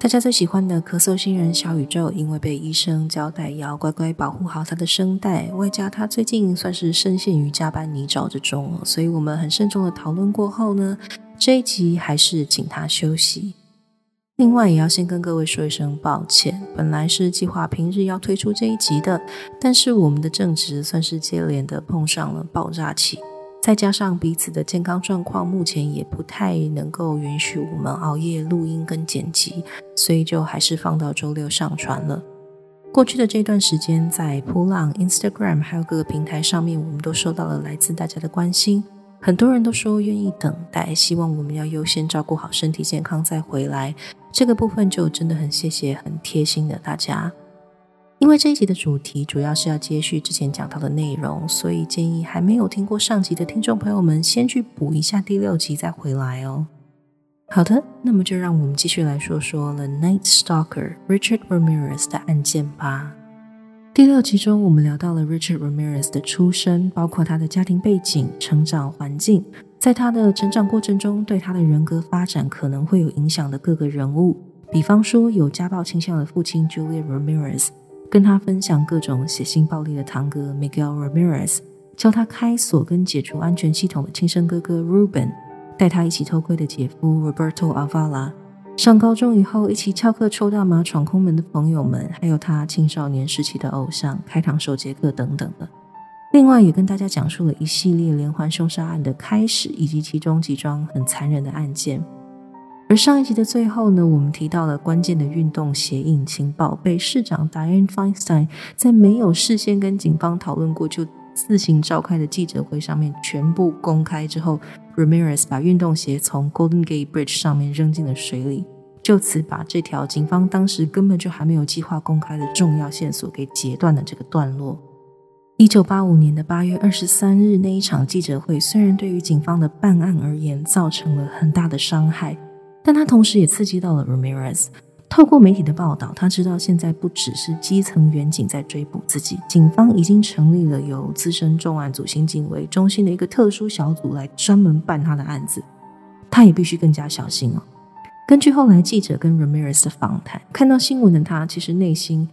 大家最喜欢的咳嗽新人小宇宙，因为被医生交代要乖乖保护好他的声带，外加他最近算是深陷于加班泥沼之中，所以我们很慎重的讨论过后呢，这一集还是请他休息。另外，也要先跟各位说一声抱歉，本来是计划平日要推出这一集的，但是我们的正职算是接连的碰上了爆炸期。再加上彼此的健康状况，目前也不太能够允许我们熬夜录音跟剪辑，所以就还是放到周六上传了。过去的这段时间，在扑浪、Instagram 还有各个平台上面，我们都收到了来自大家的关心，很多人都说愿意等待，希望我们要优先照顾好身体健康再回来。这个部分就真的很谢谢，很贴心的大家。因为这一集的主题主要是要接续之前讲到的内容，所以建议还没有听过上集的听众朋友们先去补一下第六集再回来哦。好的，那么就让我们继续来说说 The Night Stalker Richard Ramirez 的案件吧。第六集中，我们聊到了 Richard Ramirez 的出身，包括他的家庭背景、成长环境，在他的成长过程中对他的人格发展可能会有影响的各个人物，比方说有家暴倾向的父亲 Julia Ramirez。跟他分享各种血腥暴力的堂哥 Miguel Ramirez，教他开锁跟解除安全系统的亲生哥哥 Ruben，带他一起偷窥的姐夫 Roberto Avala，上高中以后一起翘课抽大麻闯空门的朋友们，还有他青少年时期的偶像开膛手杰克等等的。另外也跟大家讲述了一系列连环凶杀案的开始，以及其中几桩很残忍的案件。而上一集的最后呢，我们提到了关键的运动鞋印情报被市长 Diane Feinstein 在没有事先跟警方讨论过就自行召开的记者会上面全部公开之后，Ramirez 把运动鞋从 Golden Gate Bridge 上面扔进了水里，就此把这条警方当时根本就还没有计划公开的重要线索给截断了这个段落。一九八五年的八月二十三日那一场记者会，虽然对于警方的办案而言造成了很大的伤害。但他同时也刺激到了 Ramirez。透过媒体的报道，他知道现在不只是基层员警在追捕自己，警方已经成立了由资深重案组刑警为中心的一个特殊小组来专门办他的案子。他也必须更加小心哦。根据后来记者跟 Ramirez 的访谈，看到新闻的他其实内心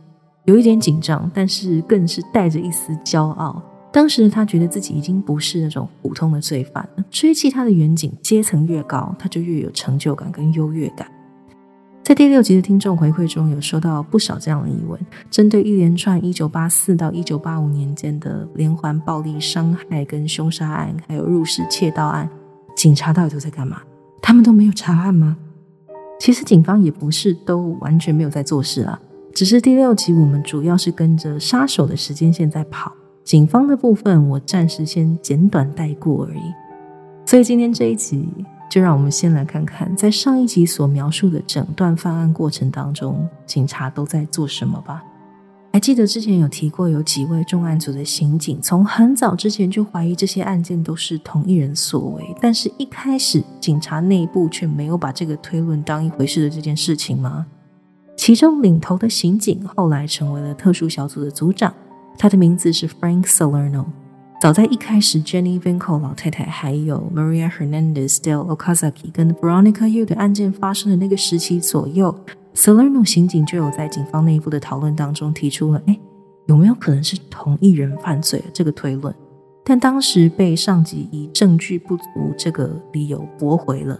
有一点紧张，但是更是带着一丝骄傲。当时他觉得自己已经不是那种普通的罪犯了。追击他的远景阶层越高，他就越有成就感跟优越感。在第六集的听众回馈中有收到不少这样的疑问：针对一连串一九八四到一九八五年间的连环暴力伤害跟凶杀案，还有入室窃盗案，警察到底都在干嘛？他们都没有查案吗？其实警方也不是都完全没有在做事啊，只是第六集我们主要是跟着杀手的时间线在跑。警方的部分，我暂时先简短带过而已。所以今天这一集，就让我们先来看看，在上一集所描述的整段犯案过程当中，警察都在做什么吧。还记得之前有提过，有几位重案组的刑警，从很早之前就怀疑这些案件都是同一人所为，但是一开始警察内部却没有把这个推论当一回事的这件事情吗？其中领头的刑警后来成为了特殊小组的组长。他的名字是 Frank Salerno。早在一开始，Jenny Vinco 老太太还有 Maria Hernandez del Okazaki 跟 Veronica Yu 的案件发生的那个时期左右，Salerno 刑警就有在警方内部的讨论当中提出了：哎，有没有可能是同一人犯罪这个推论？但当时被上级以证据不足这个理由驳回了。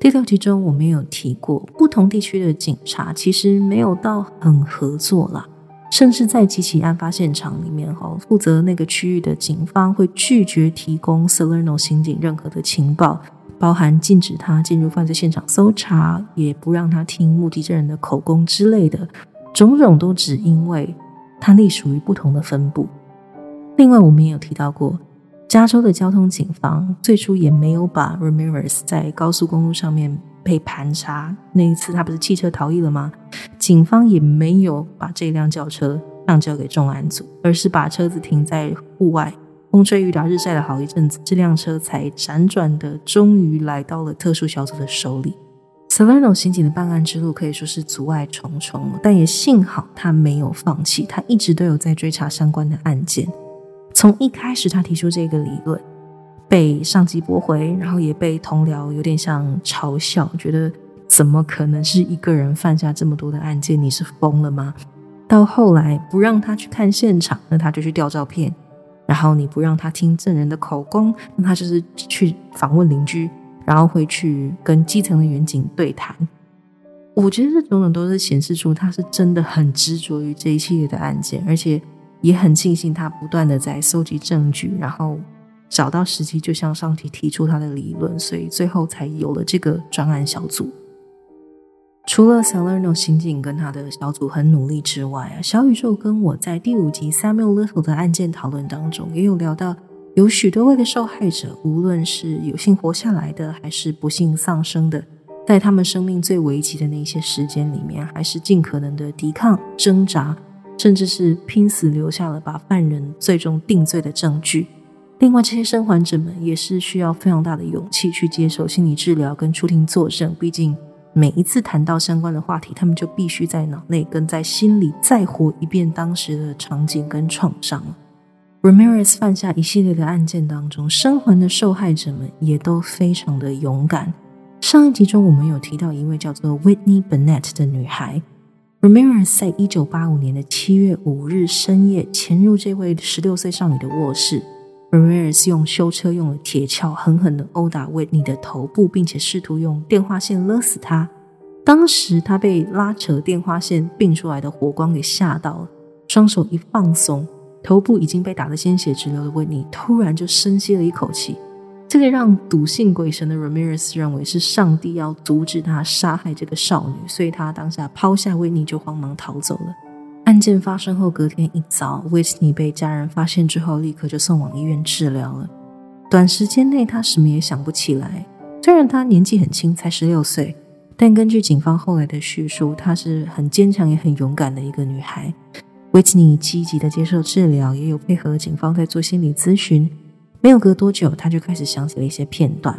第六集中我们有提过，不同地区的警察其实没有到很合作啦。甚至在几起案发现场里面，哈，负责那个区域的警方会拒绝提供 Salerno 刑警任何的情报，包含禁止他进入犯罪现场搜查，也不让他听目击证人的口供之类的，种种都只因为他隶属于不同的分部。另外，我们也有提到过，加州的交通警方最初也没有把 Ramirez 在高速公路上面被盘查那一次，他不是弃车逃逸了吗？警方也没有把这辆轿车上交给重案组，而是把车子停在户外，风吹雨打日晒了好一阵子，这辆车才辗转的终于来到了特殊小组的手里。Salerno 刑警的办案之路可以说是阻碍重重，但也幸好他没有放弃，他一直都有在追查相关的案件。从一开始他提出这个理论，被上级驳回，然后也被同僚有点像嘲笑，觉得怎么可能是一个人犯下这么多的案件？你是疯了吗？到后来不让他去看现场，那他就去调照片；然后你不让他听证人的口供，那他就是去访问邻居。然后会去跟基层的远景对谈，我觉得这种种都是显示出他是真的很执着于这一系列的案件，而且也很庆幸他不断的在搜集证据，然后找到时机就向上级提出他的理论，所以最后才有了这个专案小组。除了 Salerno 刑警跟他的小组很努力之外啊，小宇宙跟我在第五集 Samuel Little 的案件讨论当中也有聊到。有许多位的受害者，无论是有幸活下来的，还是不幸丧生的，在他们生命最危急的那些时间里面，还是尽可能的抵抗、挣扎，甚至是拼死留下了把犯人最终定罪的证据。另外，这些生还者们也是需要非常大的勇气去接受心理治疗跟出庭作证。毕竟，每一次谈到相关的话题，他们就必须在脑内跟在心里再活一遍当时的场景跟创伤。Ramirez 犯下一系列的案件当中，生还的受害者们也都非常的勇敢。上一集中，我们有提到一位叫做 Whitney Bennett 的女孩。Ramirez 在一九八五年的七月五日深夜潜入这位十六岁少女的卧室。Ramirez 用修车用的铁锹狠狠的殴打 Whitney 的头部，并且试图用电话线勒死他。当时他被拉扯电话线并出来的火光给吓到了，双手一放松。头部已经被打得鲜血直流的维尼突然就深吸了一口气，这个让笃信鬼神的 Ramirez 认为是上帝要阻止他杀害这个少女，所以他当下抛下维尼就慌忙逃走了。案件发生后，隔天一早，维尼被家人发现之后，立刻就送往医院治疗了。短时间内，他什么也想不起来。虽然他年纪很轻，才十六岁，但根据警方后来的叙述，她是很坚强也很勇敢的一个女孩。维吉尼积极的接受治疗，也有配合警方在做心理咨询。没有隔多久，他就开始想起了一些片段。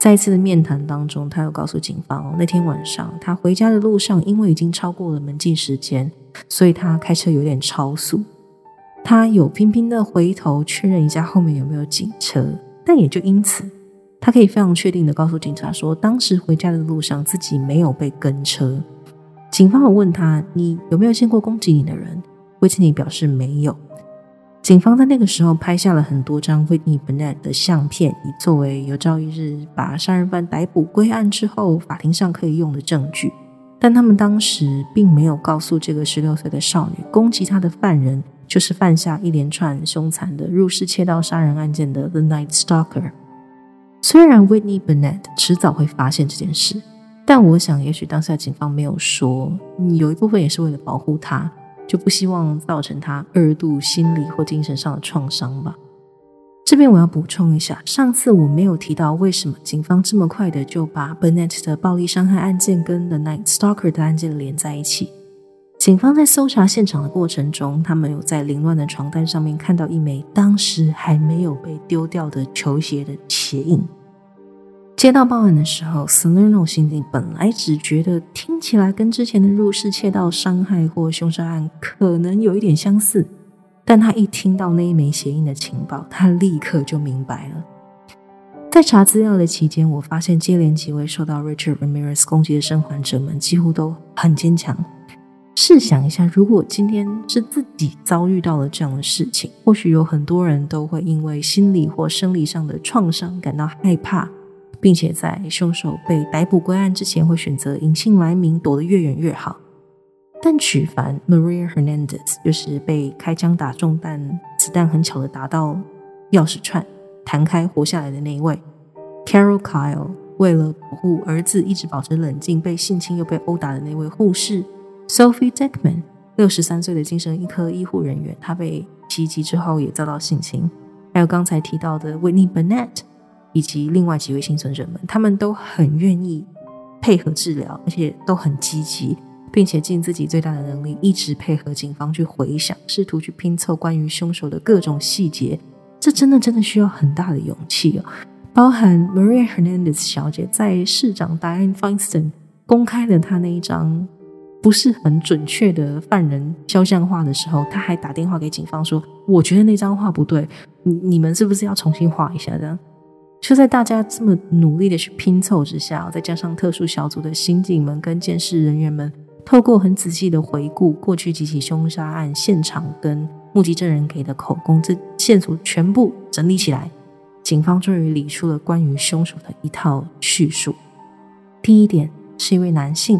在一次的面谈当中，他又告诉警方，那天晚上他回家的路上，因为已经超过了门禁时间，所以他开车有点超速。他有频频的回头确认一下后面有没有警车，但也就因此，他可以非常确定的告诉警察说，当时回家的路上自己没有被跟车。警方有问他，你有没有见过攻击你的人？威尼表示没有。警方在那个时候拍下了很多张 Whitney Bennett 的相片，以作为有朝一日把杀人犯逮捕归案之后法庭上可以用的证据。但他们当时并没有告诉这个十六岁的少女，攻击她的犯人就是犯下一连串凶残的入室窃盗杀人案件的 The Night Stalker。虽然 Whitney Bennett 迟早会发现这件事，但我想，也许当下警方没有说，有一部分也是为了保护她。就不希望造成她二度心理或精神上的创伤吧。这边我要补充一下，上次我没有提到为什么警方这么快的就把 Bennett 的暴力伤害案件跟 The Night Stalker 的案件连在一起。警方在搜查现场的过程中，他们有在凌乱的床单上面看到一枚当时还没有被丢掉的球鞋的鞋印。接到报案的时候，Salerno 刑警本来只觉得听起来跟之前的入室窃盗伤害或凶杀案可能有一点相似，但他一听到那一枚鞋印的情报，他立刻就明白了。在查资料的期间，我发现接连几位受到 Richard Ramirez 攻击的生还者们几乎都很坚强。试想一下，如果今天是自己遭遇到了这样的事情，或许有很多人都会因为心理或生理上的创伤感到害怕。并且在凶手被逮捕归案之前，会选择隐姓埋名，躲得越远越好。但曲凡 Maria Hernandez 就是被开枪打中，但子弹很巧的打到钥匙串弹开活下来的那一位；Carol Kyle 为了保护儿子一直保持冷静，被性侵又被殴打的那位护士；Sophie Deckman 六十三岁的精神科医护人员，她被袭击之后也遭到性侵；还有刚才提到的 Whitney Bennett。以及另外几位幸存者们，他们都很愿意配合治疗，而且都很积极，并且尽自己最大的能力，一直配合警方去回想，试图去拼凑关于凶手的各种细节。这真的真的需要很大的勇气哦。包含 Maria Hernandez 小姐在市长 Diane Feinstein 公开了她那一张不是很准确的犯人肖像画的时候，她还打电话给警方说：“我觉得那张画不对，你你们是不是要重新画一下？”这样就在大家这么努力的去拼凑之下，再加上特殊小组的刑警们跟监视人员们，透过很仔细的回顾过去几起凶杀案现场跟目击证人给的口供，这线索全部整理起来。警方终于理出了关于凶手的一套叙述。第一点是一位男性，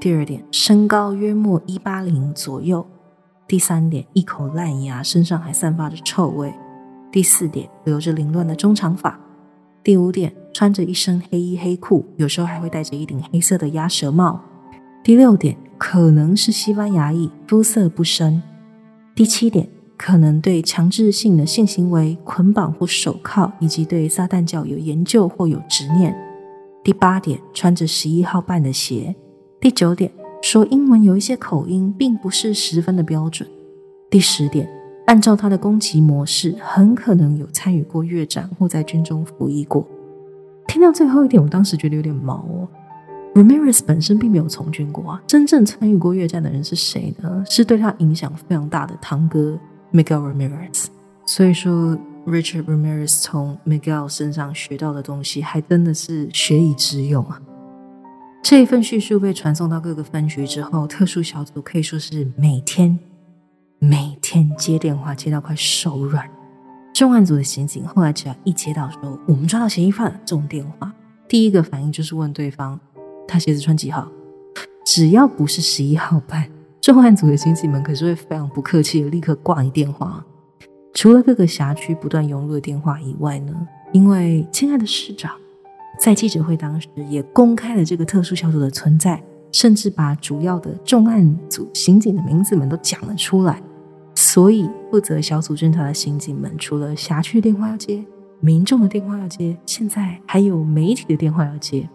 第二点身高约莫一八零左右，第三点一口烂牙，身上还散发着臭味，第四点留着凌乱的中长发，第五点穿着一身黑衣黑裤，有时候还会戴着一顶黑色的鸭舌帽，第六点可能是西班牙裔，肤色不深，第七点。可能对强制性的性行为、捆绑或手铐，以及对撒旦教有研究或有执念。第八点，穿着十一号半的鞋。第九点，说英文有一些口音，并不是十分的标准。第十点，按照他的攻击模式，很可能有参与过越战或在军中服役过。听到最后一点，我当时觉得有点毛哦。Ramirez 本身并没有从军过啊，真正参与过越战的人是谁呢？是对他影响非常大的堂哥。Miguel Ramirez，所以说 Richard Ramirez 从 Miguel 身上学到的东西，还真的是学以致用啊！这一份叙述被传送到各个分局之后，特殊小组可以说是每天每天接电话接到快手软。重案组的刑警后来只要一接到说我们抓到嫌疑犯这种电话，第一个反应就是问对方他鞋子穿几号，只要不是十一号半。重案组的刑警们可是会非常不客气的立刻挂你电话。除了各个辖区不断涌入的电话以外呢，因为亲爱的市长在记者会当时也公开了这个特殊小组的存在，甚至把主要的重案组刑警的名字们都讲了出来，所以负责小组侦查的刑警们除了辖区电话要接，民众的电话要接，现在还有媒体的电话要接。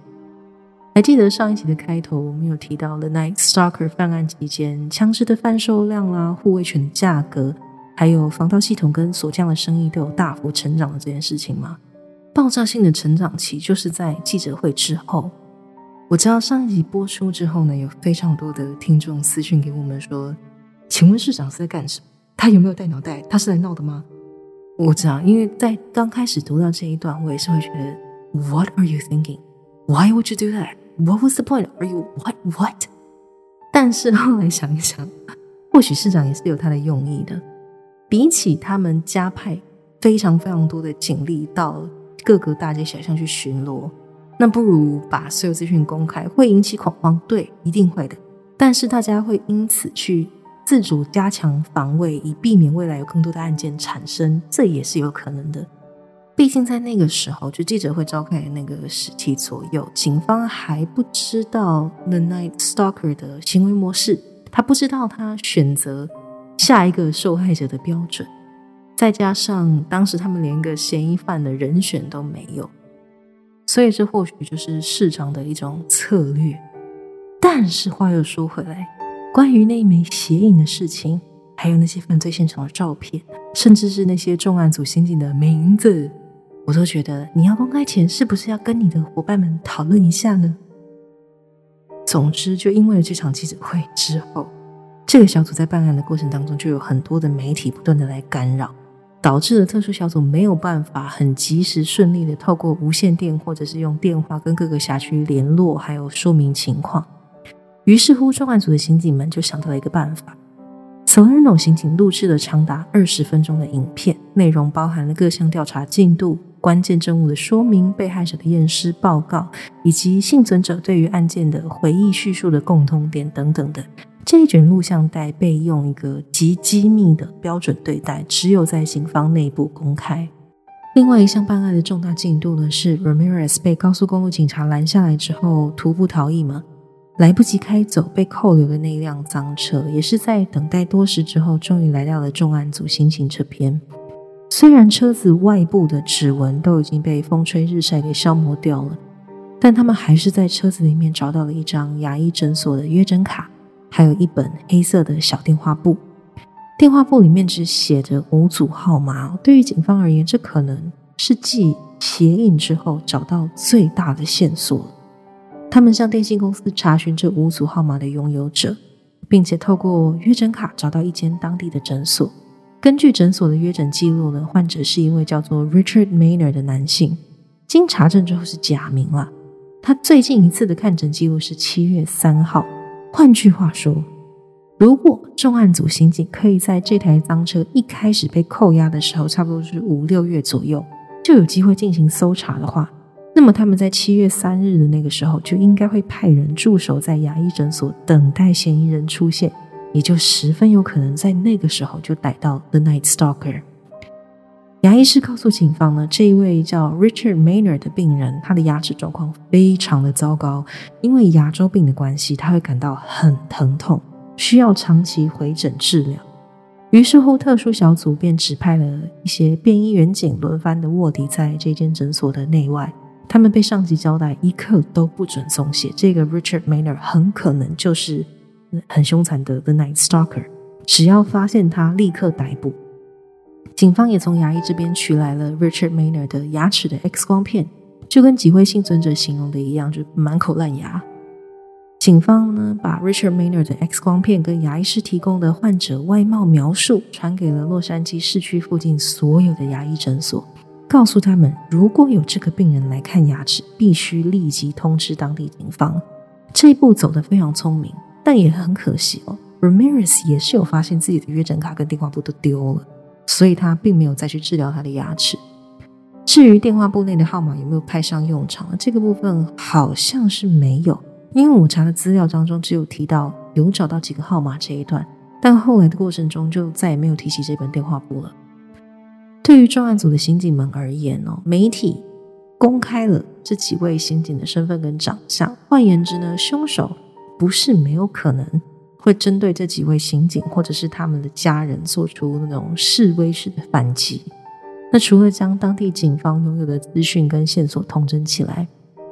还记得上一集的开头，我们有提到了 Night Stalker 犯案期间枪支的贩售量啦、护卫权的价格，还有防盗系统跟锁匠的生意都有大幅成长的这件事情吗？爆炸性的成长期就是在记者会之后。我知道上一集播出之后呢，有非常多的听众私讯给我们说：“请问市长是在干什么？他有没有带脑袋？他是来闹的吗？”我知道，因为在刚开始读到这一段，我也是会觉得 “What are you thinking? Why would you do that?” What was the point? Are you what what? 但是后来想一想，或许市长也是有他的用意的。比起他们加派非常非常多的警力到各个大街小巷去巡逻，那不如把所有资讯公开，会引起恐慌。对，一定会的。但是大家会因此去自主加强防卫，以避免未来有更多的案件产生，这也是有可能的。毕竟在那个时候，就记者会召开那个时期左右，警方还不知道 The Night Stalker 的行为模式，他不知道他选择下一个受害者的标准，再加上当时他们连个嫌疑犯的人选都没有，所以这或许就是市长的一种策略。但是话又说回来，关于那一枚鞋印的事情，还有那些犯罪现场的照片，甚至是那些重案组刑警的名字。我都觉得你要公开前，是不是要跟你的伙伴们讨论一下呢？总之，就因为了这场记者会之后，这个小组在办案的过程当中，就有很多的媒体不断的来干扰，导致了特殊小组没有办法很及时顺利的透过无线电或者是用电话跟各个辖区联络，还有说明情况。于是乎，重案组的刑警们就想到了一个办法。索恩诺刑警录制了长达二十分钟的影片，内容包含了各项调查进度。关键证物的说明、被害者的验尸报告，以及幸存者对于案件的回忆叙述的共通点等等的这一卷录像带被用一个极机密的标准对待，只有在警方内部公开。另外一项办案的重大进度呢，是 Ramirez 被高速公路警察拦下来之后徒步逃逸嘛，来不及开走被扣留的那辆赃车，也是在等待多时之后，终于来到了重案组刑警这边。虽然车子外部的指纹都已经被风吹日晒给消磨掉了，但他们还是在车子里面找到了一张牙医诊所的约诊卡，还有一本黑色的小电话簿。电话簿里面只写着五组号码。对于警方而言，这可能是继鞋印之后找到最大的线索。他们向电信公司查询这五组号码的拥有者，并且透过约诊卡找到一间当地的诊所。根据诊所的约诊记录呢，患者是一位叫做 Richard Maynard 的男性。经查证之后是假名了。他最近一次的看诊记录是七月三号。换句话说。如果重案组刑警可以在这台赃车一开始被扣押的时候，差不多是五六月左右，就有机会进行搜查的话，那么他们在七月三日的那个时候就应该会派人驻守在牙医诊所，等待嫌疑人出现，也就十分有可能在那个时候就逮到 The Night Stalker。牙医师告诉警方呢，这一位叫 Richard Maynard 的病人，他的牙齿状况非常的糟糕，因为牙周病的关系，他会感到很疼痛。需要长期回诊治疗，于是乎，特殊小组便指派了一些便衣员警轮番的卧底在这间诊所的内外。他们被上级交代，一刻都不准松懈。这个 Richard Maynard 很可能就是很凶残的 The Night Stalker，只要发现他，立刻逮捕。警方也从牙医这边取来了 Richard Mayner 的牙齿的 X 光片，就跟几位幸存者形容的一样，就满口烂牙。警方呢，把 Richard Mayner 的 X 光片跟牙医师提供的患者外貌描述传给了洛杉矶市区附近所有的牙医诊所，告诉他们，如果有这个病人来看牙齿，必须立即通知当地警方。这一步走得非常聪明，但也很可惜哦。Ramirez 也是有发现自己的约诊卡跟电话簿都丢了，所以他并没有再去治疗他的牙齿。至于电话簿内的号码有没有派上用场，这个部分好像是没有。因为我查的资料当中只有提到有找到几个号码这一段，但后来的过程中就再也没有提起这本电话簿了。对于重案组的刑警们而言哦，媒体公开了这几位刑警的身份跟长相，换言之呢，凶手不是没有可能会针对这几位刑警或者是他们的家人做出那种示威式的反击。那除了将当地警方拥有的资讯跟线索统整起来。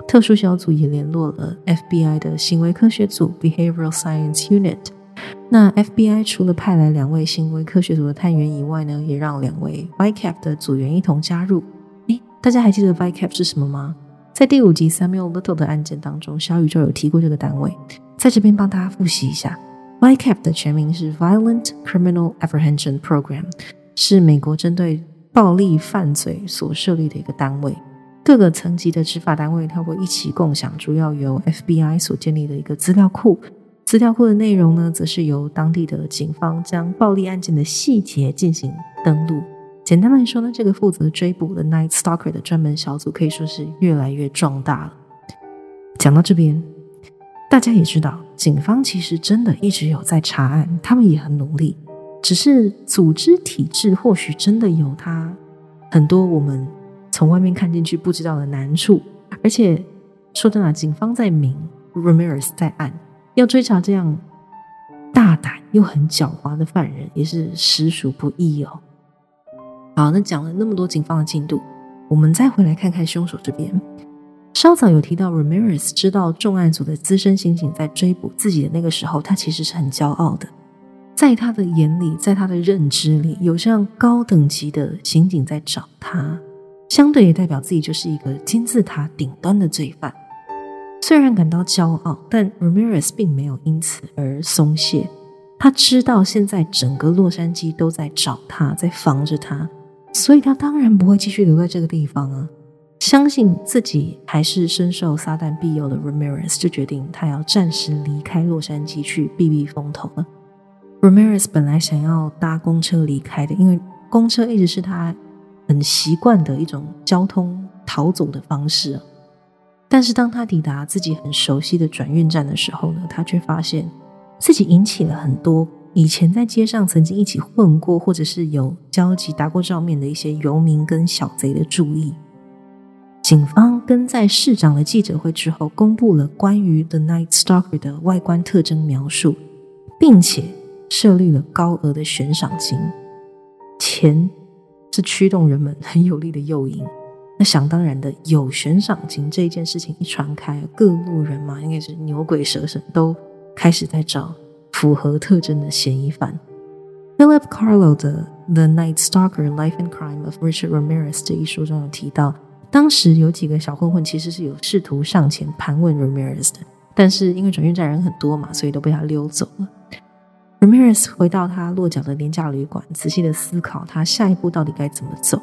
特殊小组也联络了 FBI 的行为科学组 （Behavioral Science Unit）。那 FBI 除了派来两位行为科学组的探员以外呢，也让两位 ViCap 的组员一同加入。诶，大家还记得 ViCap 是什么吗？在第五集 Samuel Little 的案件当中，小宇宙有提过这个单位，在这边帮大家复习一下。ViCap 的全名是 Violent Criminal Apprehension Program，是美国针对暴力犯罪所设立的一个单位。各个层级的执法单位，它会一起共享，主要由 FBI 所建立的一个资料库。资料库的内容呢，则是由当地的警方将暴力案件的细节进行登录。简单来说呢，这个负责追捕的 Night Stalker 的专门小组可以说是越来越壮大了。讲到这边，大家也知道，警方其实真的一直有在查案，他们也很努力，只是组织体制或许真的有它很多我们。从外面看进去不知道的难处，而且说真的，警方在明，Ramirez 在暗，要追查这样大胆又很狡猾的犯人，也是实属不易哦。好，那讲了那么多警方的进度，我们再回来看看凶手这边。稍早有提到，Ramirez 知道重案组的资深刑警在追捕自己的那个时候，他其实是很骄傲的，在他的眼里，在他的认知里，有这样高等级的刑警在找他。相对也代表自己就是一个金字塔顶端的罪犯。虽然感到骄傲，但 Ramirez 并没有因此而松懈。他知道现在整个洛杉矶都在找他，在防着他，所以他当然不会继续留在这个地方啊。相信自己还是深受撒旦庇佑的 Ramirez 就决定他要暂时离开洛杉矶去避避风头了。Ramirez 本来想要搭公车离开的，因为公车一直是他。很习惯的一种交通逃走的方式，但是当他抵达自己很熟悉的转运站的时候呢，他却发现自己引起了很多以前在街上曾经一起混过或者是有交集、打过照面的一些游民跟小贼的注意。警方跟在市长的记者会之后，公布了关于 The Night Stalker 的外观特征描述，并且设立了高额的悬赏金，钱。是驱动人们很有力的诱因。那想当然的，有悬赏金这一件事情一传开，各路人马应该是牛鬼蛇神都开始在找符合特征的嫌疑犯。Philip Carlo 的《The Night Stalker: Life and Crime of Richard Ramirez》这一书中有提到，当时有几个小混混其实是有试图上前盘问 Ramirez 的，但是因为转运站人很多嘛，所以都被他溜走了。Ramirez 回到他落脚的廉价旅馆，仔细的思考他下一步到底该怎么走。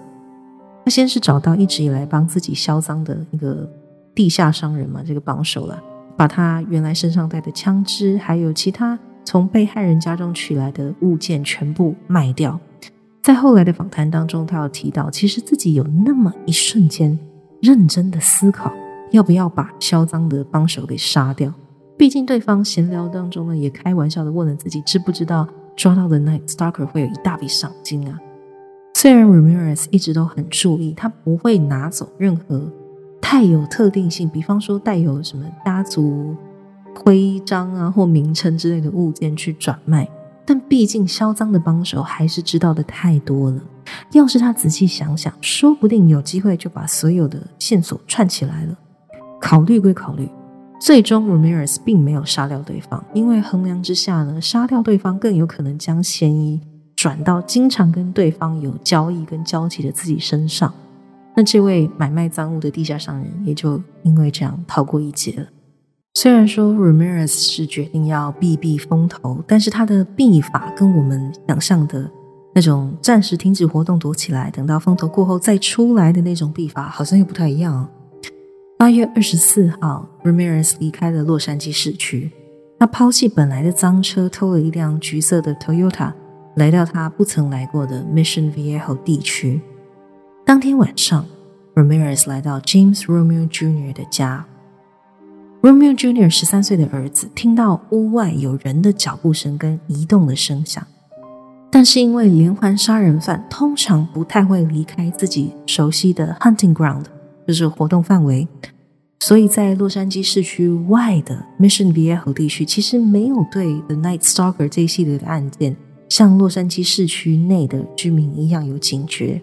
他先是找到一直以来帮自己销赃的一个地下商人嘛，这个帮手了，把他原来身上带的枪支，还有其他从被害人家中取来的物件全部卖掉。在后来的访谈当中，他有提到，其实自己有那么一瞬间认真的思考，要不要把销赃的帮手给杀掉。毕竟，对方闲聊当中呢，也开玩笑的问了自己，知不知道抓到的 Night Stalker 会有一大笔赏金啊？虽然 Ramirez 一直都很注意，他不会拿走任何太有特定性，比方说带有什么家族徽章啊或名称之类的物件去转卖。但毕竟销赃的帮手还是知道的太多了。要是他仔细想想，说不定有机会就把所有的线索串起来了。考虑归考虑。最终，Ramirez 并没有杀掉对方，因为衡量之下呢，杀掉对方更有可能将嫌疑转到经常跟对方有交易跟交集的自己身上。那这位买卖赃物的地下商人也就因为这样逃过一劫了。虽然说 Ramirez 是决定要避避风头，但是他的避法跟我们想象的那种暂时停止活动躲起来，等到风头过后再出来的那种避法，好像又不太一样。八月二十四号，Ramirez 离开了洛杉矶市区。他抛弃本来的赃车，偷了一辆橘色的 Toyota，来到他不曾来过的 Mission Viejo 地区。当天晚上，Ramirez 来到 James Romeo Jr. 的家。Romeo Junior 十三岁的儿子听到屋外有人的脚步声跟移动的声响，但是因为连环杀人犯通常不太会离开自己熟悉的 hunting ground。就是活动范围，所以在洛杉矶市区外的 Mission Viejo 地区，其实没有对 The Night Stalker 这一系列的案件，像洛杉矶市区内的居民一样有警觉。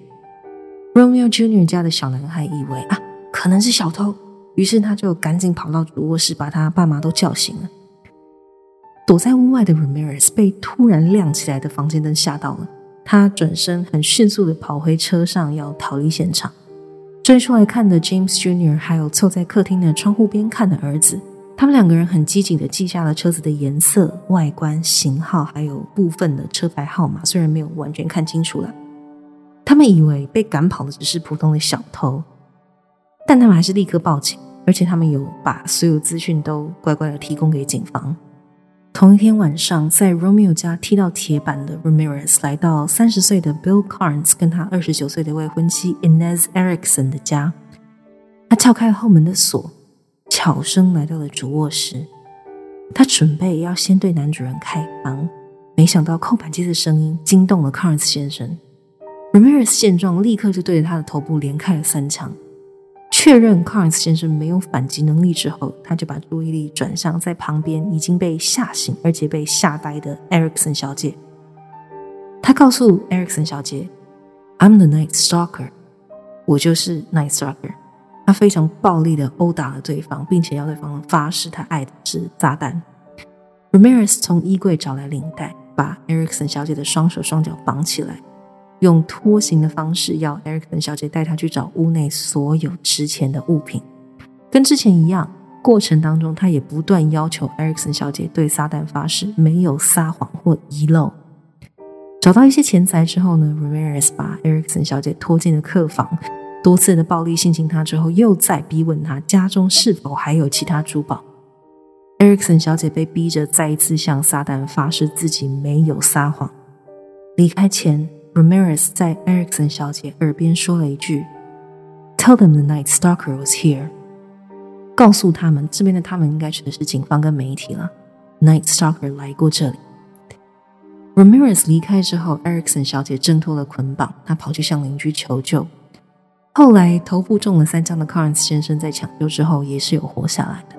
Romeo Junior 家的小男孩以为啊，可能是小偷，于是他就赶紧跑到主卧室，把他爸妈都叫醒了。躲在屋外的 Ramirez 被突然亮起来的房间灯吓到了，他转身很迅速的跑回车上，要逃离现场。追出来看的 James Jr. 还有凑在客厅的窗户边看的儿子，他们两个人很机警的记下了车子的颜色、外观、型号，还有部分的车牌号码。虽然没有完全看清楚了，他们以为被赶跑的只是普通的小偷，但他们还是立刻报警，而且他们有把所有资讯都乖乖的提供给警方。同一天晚上，在 Romeo 家踢到铁板的 Ramirez 来到三十岁的 Bill Carnes 跟他二十九岁的未婚妻 Inez Erickson 的家。他撬开了后门的锁，悄声来到了主卧室。他准备要先对男主人开房，没想到扣板机的声音惊动了 Carnes 先生。Ramirez 见状，立刻就对着他的头部连开了三枪。确认 Carnes 先生没有反击能力之后，他就把注意力转向在旁边已经被吓醒而且被吓呆的 Erickson 小姐。他告诉 Erickson 小姐：“I'm the Night Stalker，我就是 Night Stalker。”他非常暴力的殴打了对方，并且要对方发誓他爱的是炸弹。Ramirez 从衣柜找来领带，把 Erickson 小姐的双手双脚绑起来。用拖行的方式，要 Ericson 小姐带他去找屋内所有值钱的物品。跟之前一样，过程当中他也不断要求 Ericson 小姐对撒旦发誓，没有撒谎或遗漏。找到一些钱财之后呢，Ramirez 把 Ericson 小姐拖进了客房，多次的暴力性侵她之后，又再逼问她家中是否还有其他珠宝。Ericson 小姐被逼着再一次向撒旦发誓自己没有撒谎。离开前。Ramirez 在 Erickson 小姐耳边说了一句：“Tell them the Night Stalker was here。”告诉他们，这边的他们应该指的是警方跟媒体了。Night Stalker 来过这里。Ramirez 离开之后，Erickson 小姐挣脱了捆绑，她跑去向邻居求救。后来，头部中了三枪的 Carnes 先生在抢救之后也是有活下来的。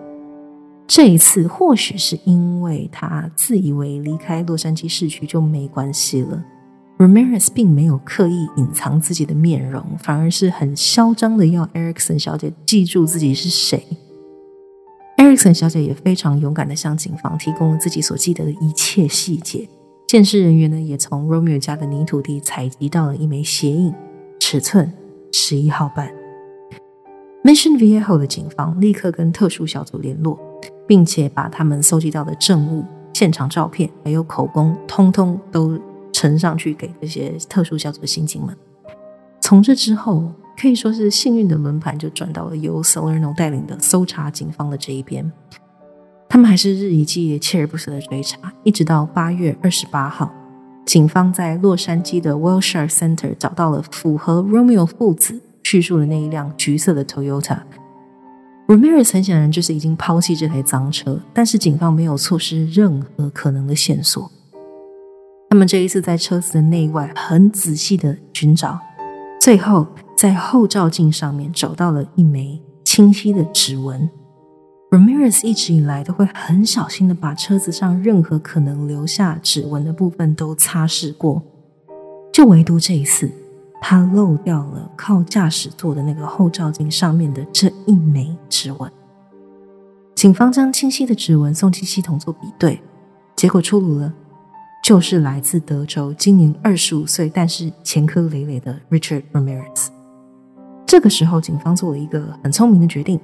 这一次，或许是因为他自以为离开洛杉矶市区就没关系了。Ramirez 并没有刻意隐藏自己的面容，反而是很嚣张的要 Erickson 小姐记住自己是谁。Erickson 小姐也非常勇敢的向警方提供了自己所记得的一切细节。鉴识人员呢，也从 Romeo 家的泥土地采集到了一枚鞋印，尺寸十一号半。Mission Viejo 的警方立刻跟特殊小组联络，并且把他们搜集到的证物、现场照片还有口供，通通都。呈上去给这些特殊小组的刑警们。从这之后，可以说是幸运的轮盘就转到了由 Salerno 带领的搜查警方的这一边。他们还是日以继夜、锲而不舍的追查，一直到八月二十八号，警方在洛杉矶的 Wilshire Center 找到了符合 Romeo 父子叙述的那一辆橘色的 Toyota。Ramirez 很显然就是已经抛弃这台赃车，但是警方没有错失任何可能的线索。他们这一次在车子的内外很仔细的寻找，最后在后照镜上面找到了一枚清晰的指纹。Ramirez 一直以来都会很小心的把车子上任何可能留下指纹的部分都擦拭过，就唯独这一次，他漏掉了靠驾驶座的那个后照镜上面的这一枚指纹。警方将清晰的指纹送进系统做比对，结果出炉了。就是来自德州，今年二十五岁，但是前科累累的 Richard Ramirez。这个时候，警方做了一个很聪明的决定，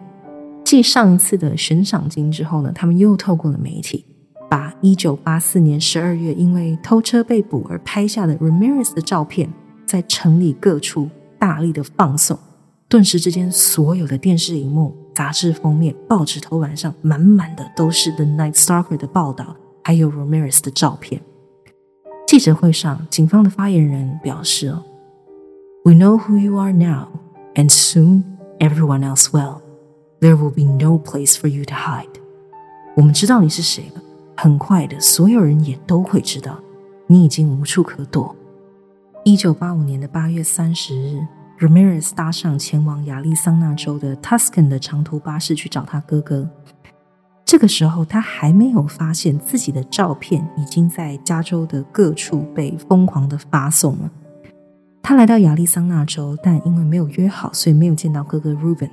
继上一次的悬赏金之后呢，他们又透过了媒体，把一九八四年十二月因为偷车被捕而拍下的 Ramirez 的照片，在城里各处大力的放送。顿时之间，所有的电视荧幕、杂志封面、报纸头版上，满满的都是 The Night Stalker 的报道，还有 Ramirez 的照片。记者会上，警方的发言人表示：“We know who you are now, and soon everyone else will. There will be no place for you to hide.” 我们知道你是谁了，很快的，所有人也都会知道，你已经无处可躲。一九八五年的八月三十日，Ramirez 搭上前往亚利桑那州的 Tuscan 的长途巴士去找他哥哥。这个时候，他还没有发现自己的照片已经在加州的各处被疯狂的发送了。他来到亚利桑那州，但因为没有约好，所以没有见到哥哥 Ruben。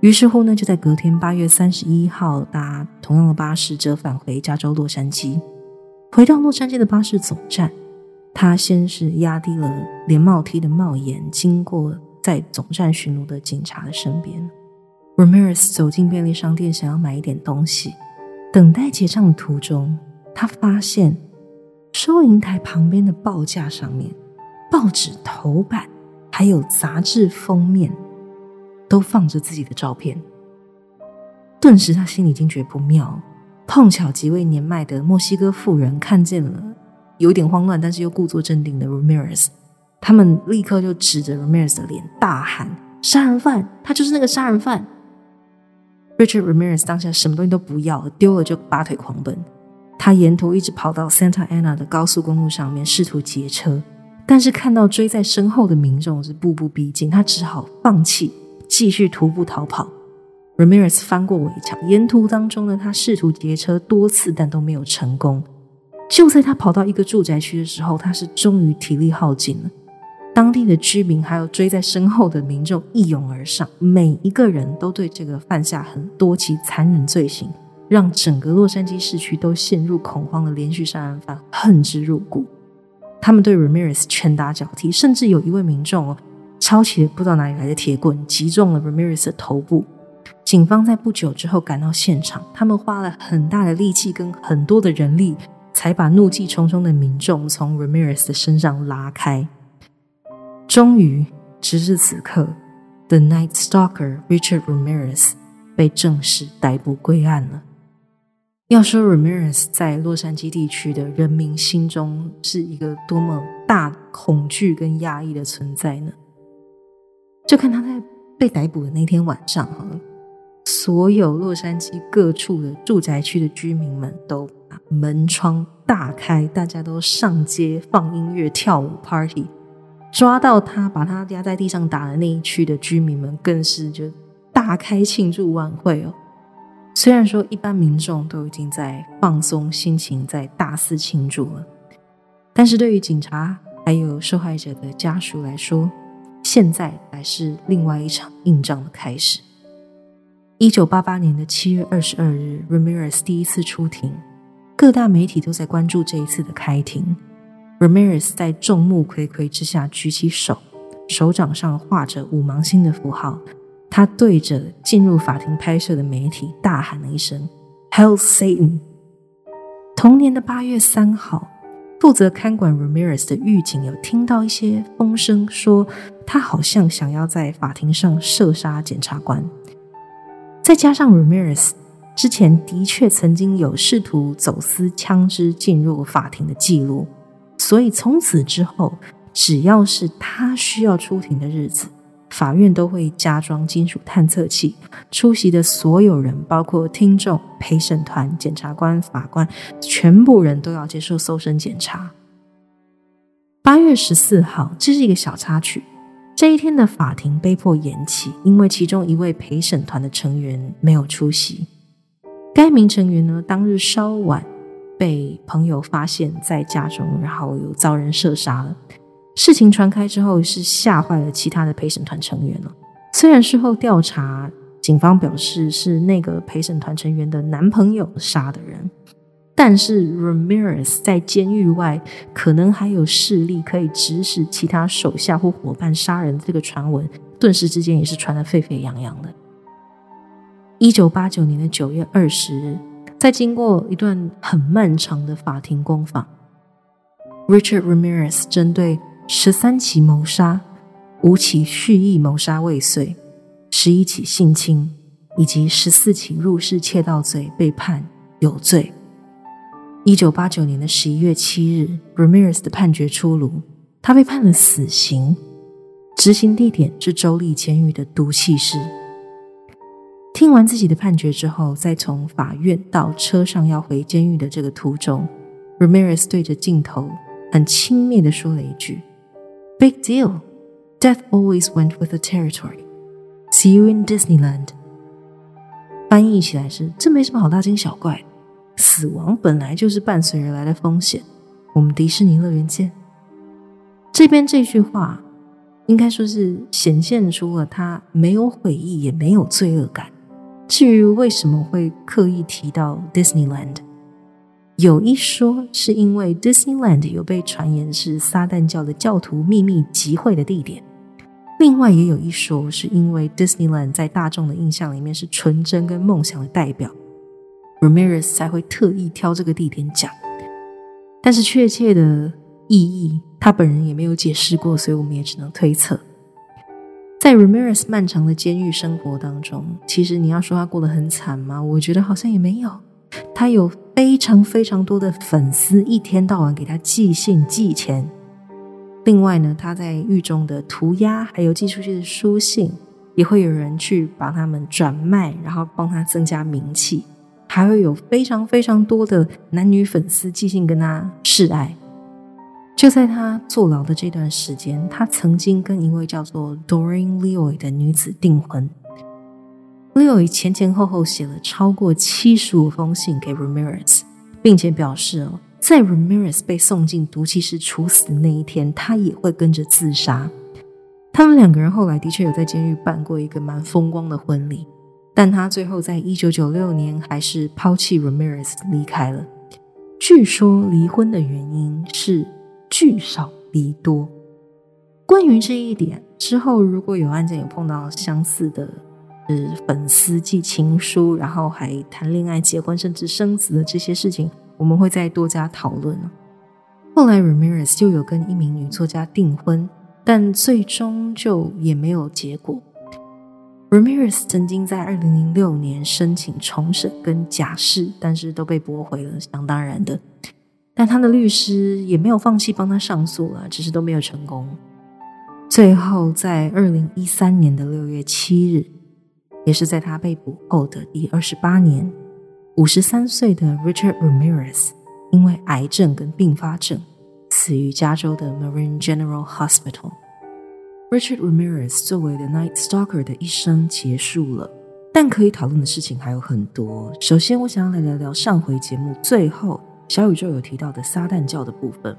于是乎呢，就在隔天八月三十一号搭同样的巴士折返回加州洛杉矶。回到洛杉矶的巴士总站，他先是压低了连帽梯的帽檐，经过在总站巡逻的警察的身边。Ramirez 走进便利商店，想要买一点东西。等待结账的途中，他发现收银台旁边的报价上面，报纸头版还有杂志封面都放着自己的照片。顿时，他心里惊觉不妙。碰巧几位年迈的墨西哥妇人看见了，有点慌乱，但是又故作镇定的 Ramirez，他们立刻就指着 Ramirez 的脸大喊：“杀人犯！他就是那个杀人犯！” Richard Ramirez 当下什么东西都不要，丢了就拔腿狂奔。他沿途一直跑到 Santa Ana 的高速公路上面，试图劫车，但是看到追在身后的民众是步步逼近，他只好放弃，继续徒步逃跑。Ramirez 翻过围墙，沿途当中呢，他试图劫车多次，但都没有成功。就在他跑到一个住宅区的时候，他是终于体力耗尽了。当地的居民还有追在身后的民众一拥而上，每一个人都对这个犯下很多起残忍罪行，让整个洛杉矶市区都陷入恐慌的连续杀人犯恨之入骨。他们对 Ramirez 拳打脚踢，甚至有一位民众哦，抄起了不知道哪里来的铁棍，击中了 Ramirez 的头部。警方在不久之后赶到现场，他们花了很大的力气跟很多的人力，才把怒气冲冲的民众从 Ramirez 的身上拉开。终于，直至此刻，The Night Stalker Richard Ramirez 被正式逮捕归案了。要说 Ramirez 在洛杉矶地区的人民心中是一个多么大恐惧跟压抑的存在呢？就看他在被逮捕的那天晚上，哈，所有洛杉矶各处的住宅区的居民们都把门窗大开，大家都上街放音乐、跳舞、party。抓到他，把他压在地上打的那一区的居民们，更是就大开庆祝晚会哦。虽然说一般民众都已经在放松心情，在大肆庆祝了，但是对于警察还有受害者的家属来说，现在才是另外一场硬仗的开始。一九八八年的七月二十二日，Ramirez 第一次出庭，各大媒体都在关注这一次的开庭。Ramirez 在众目睽睽之下举起手，手掌上画着五芒星的符号，他对着进入法庭拍摄的媒体大喊了一声 “Hell Satan”。同年的八月三号，负责看管 Ramirez 的狱警有听到一些风声，说他好像想要在法庭上射杀检察官。再加上 Ramirez 之前的确曾经有试图走私枪支进入法庭的记录，所以从此之后，只要是他需要出庭的日子，法院都会加装金属探测器。出席的所有人，包括听众、陪审团、检察官、法官，全部人都要接受搜身检查。八月十四号，这是一个小插曲。这一天的法庭被迫延期，因为其中一位陪审团的成员没有出席。该名成员呢，当日稍晚被朋友发现在家中，然后又遭人射杀了。事情传开之后，是吓坏了其他的陪审团成员了。虽然事后调查，警方表示是那个陪审团成员的男朋友杀的人。但是 Ramirez 在监狱外可能还有势力可以指使其他手下或伙伴杀人，这个传闻顿时之间也是传得沸沸扬扬的。一九八九年的九月二十日，在经过一段很漫长的法庭公访，Richard Ramirez 针对十三起谋杀、五起蓄意谋杀未遂、十一起性侵以及十四起入室窃盗罪被判有罪。一九八九年的十一月七日，Ramirez 的判决出炉，他被判了死刑，执行地点是州立监狱的毒气室。听完自己的判决之后，在从法院到车上要回监狱的这个途中，Ramirez 对着镜头很轻蔑的说了一句：“Big deal, death always went with the territory. See you in Disneyland。”翻译起来是：这没什么好大惊小怪。死亡本来就是伴随而来的风险。我们迪士尼乐园见。这边这句话，应该说是显现出了他没有悔意，也没有罪恶感。至于为什么会刻意提到 Disneyland，有一说是因为 Disneyland 有被传言是撒旦教的教徒秘密集会的地点。另外也有一说是因为 Disneyland 在大众的印象里面是纯真跟梦想的代表。Ramirez 才会特意挑这个地点讲，但是确切的意义他本人也没有解释过，所以我们也只能推测。在 Ramirez 漫长的监狱生活当中，其实你要说他过得很惨吗？我觉得好像也没有。他有非常非常多的粉丝，一天到晚给他寄信寄钱。另外呢，他在狱中的涂鸦，还有寄出去的书信，也会有人去把他们转卖，然后帮他增加名气。还会有非常非常多的男女粉丝寄信跟他示爱。就在他坐牢的这段时间，他曾经跟一位叫做 Doreen Leoy 的女子订婚。Leoy 前前后后写了超过七十五封信给 Ramirez，并且表示哦，在 Ramirez 被送进毒气室处死的那一天，他也会跟着自杀。他们两个人后来的确有在监狱办过一个蛮风光的婚礼。但他最后在一九九六年还是抛弃 Ramirez 离开了。据说离婚的原因是聚少离多。关于这一点，之后如果有案件有碰到相似的，是粉丝寄情书，然后还谈恋爱、结婚，甚至生子的这些事情，我们会再多加讨论。后来 Ramirez 就有跟一名女作家订婚，但最终就也没有结果。Ramirez 曾经在二零零六年申请重审跟假释，但是都被驳回了，想当然的。但他的律师也没有放弃帮他上诉了，只是都没有成功。最后在二零一三年的六月七日，也是在他被捕后的第二十八年，五十三岁的 Richard Ramirez 因为癌症跟并发症，死于加州的 Marine General Hospital。Richard Ramirez 作为 The Night Stalker 的一生结束了，但可以讨论的事情还有很多。首先，我想要来聊聊上回节目最后小宇宙有提到的撒旦教的部分。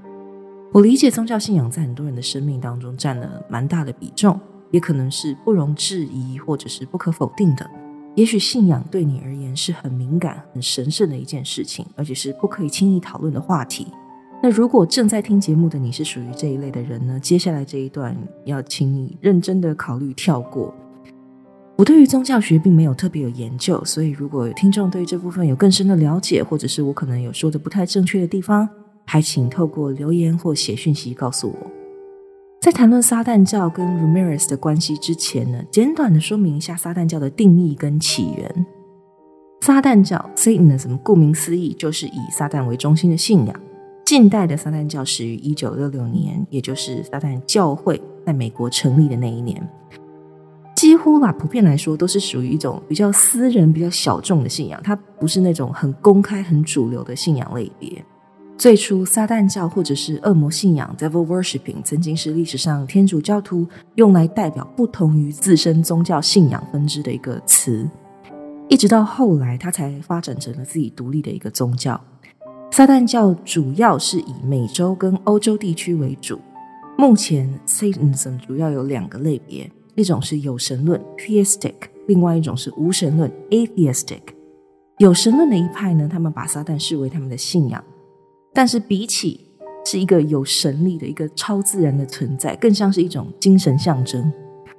我理解宗教信仰在很多人的生命当中占了蛮大的比重，也可能是不容置疑或者是不可否定的。也许信仰对你而言是很敏感、很神圣的一件事情，而且是不可以轻易讨论的话题。那如果正在听节目的你是属于这一类的人呢？接下来这一段要请你认真的考虑跳过。我对于宗教学并没有特别有研究，所以如果有听众对这部分有更深的了解，或者是我可能有说的不太正确的地方，还请透过留言或写讯息告诉我。在谈论撒旦教跟 Ramirez 的关系之前呢，简短的说明一下撒旦教的定义跟起源。撒旦教 Satanism 顾名思义就是以撒旦为中心的信仰。近代的撒旦教始于一九六六年，也就是撒旦教会在美国成立的那一年。几乎啦，普遍来说都是属于一种比较私人、比较小众的信仰，它不是那种很公开、很主流的信仰类别。最初，撒旦教或者是恶魔信仰 （Devil Worshipping） 曾经是历史上天主教徒用来代表不同于自身宗教信仰分支的一个词，一直到后来，它才发展成了自己独立的一个宗教。撒旦教主要是以美洲跟欧洲地区为主。目前，Satanism 主要有两个类别。一种是有神论 （theistic），另外一种是无神论 （atheistic）。有神论的一派呢，他们把撒旦视为他们的信仰，但是比起是一个有神力的一个超自然的存在，更像是一种精神象征。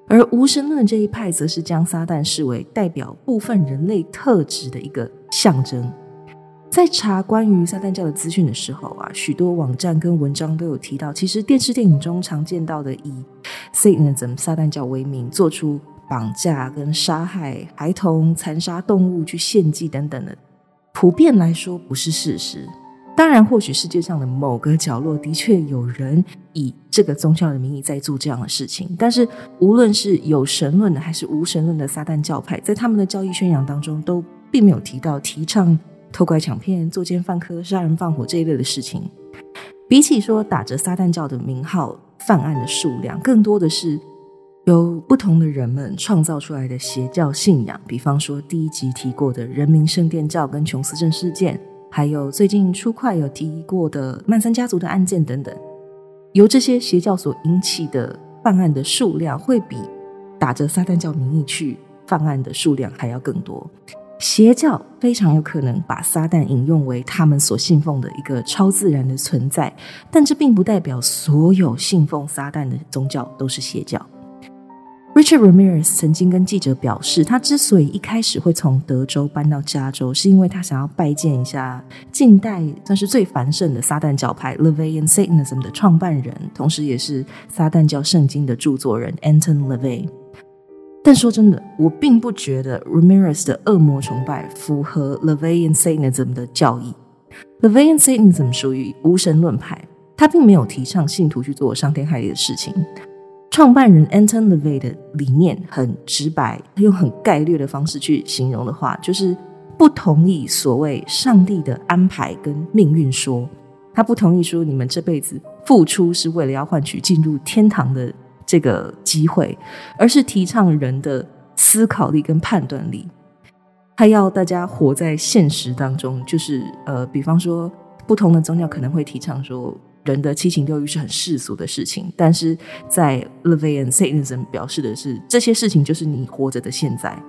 而无神论这一派，则是将撒旦视为代表部分人类特质的一个象征。在查关于撒旦教的资讯的时候啊，许多网站跟文章都有提到，其实电视电影中常见到的以 Satanism 撒旦教为名，做出绑架跟杀害孩童、残杀动物去献祭等等的，普遍来说不是事实。当然，或许世界上的某个角落的确有人以这个宗教的名义在做这样的事情，但是无论是有神论的还是无神论的撒旦教派，在他们的教义宣扬当中，都并没有提到提倡。偷拐抢骗、作奸犯科、杀人放火这一类的事情，比起说打着撒旦教的名号犯案的数量，更多的是由不同的人们创造出来的邪教信仰。比方说第一集提过的人民圣殿教跟琼斯镇事件，还有最近初快有提过的曼森家族的案件等等，由这些邪教所引起的犯案的数量，会比打着撒旦教名义去犯案的数量还要更多。邪教非常有可能把撒旦引用为他们所信奉的一个超自然的存在，但这并不代表所有信奉撒旦的宗教都是邪教。Richard Ramirez 曾经跟记者表示，他之所以一开始会从德州搬到加州，是因为他想要拜见一下近代算是最繁盛的撒旦教派 LaVey and Satanism 的创办人，同时也是撒旦教圣经的著作人 Anton LaVey。但说真的，我并不觉得 Ramirez 的恶魔崇拜符合 LaVey and Satanism 的教义。LaVey and Satanism 属于无神论派，他并没有提倡信徒去做伤天害理的事情。创办人 Anton LaVey 的理念很直白，用很概略的方式去形容的话，就是不同意所谓上帝的安排跟命运说。他不同意说你们这辈子付出是为了要换取进入天堂的。这个机会，而是提倡人的思考力跟判断力，他要大家活在现实当中。就是呃，比方说，不同的宗教可能会提倡说，人的七情六欲是很世俗的事情，但是在 Levian Satanism 表示的是，这些事情就是你活着的现在，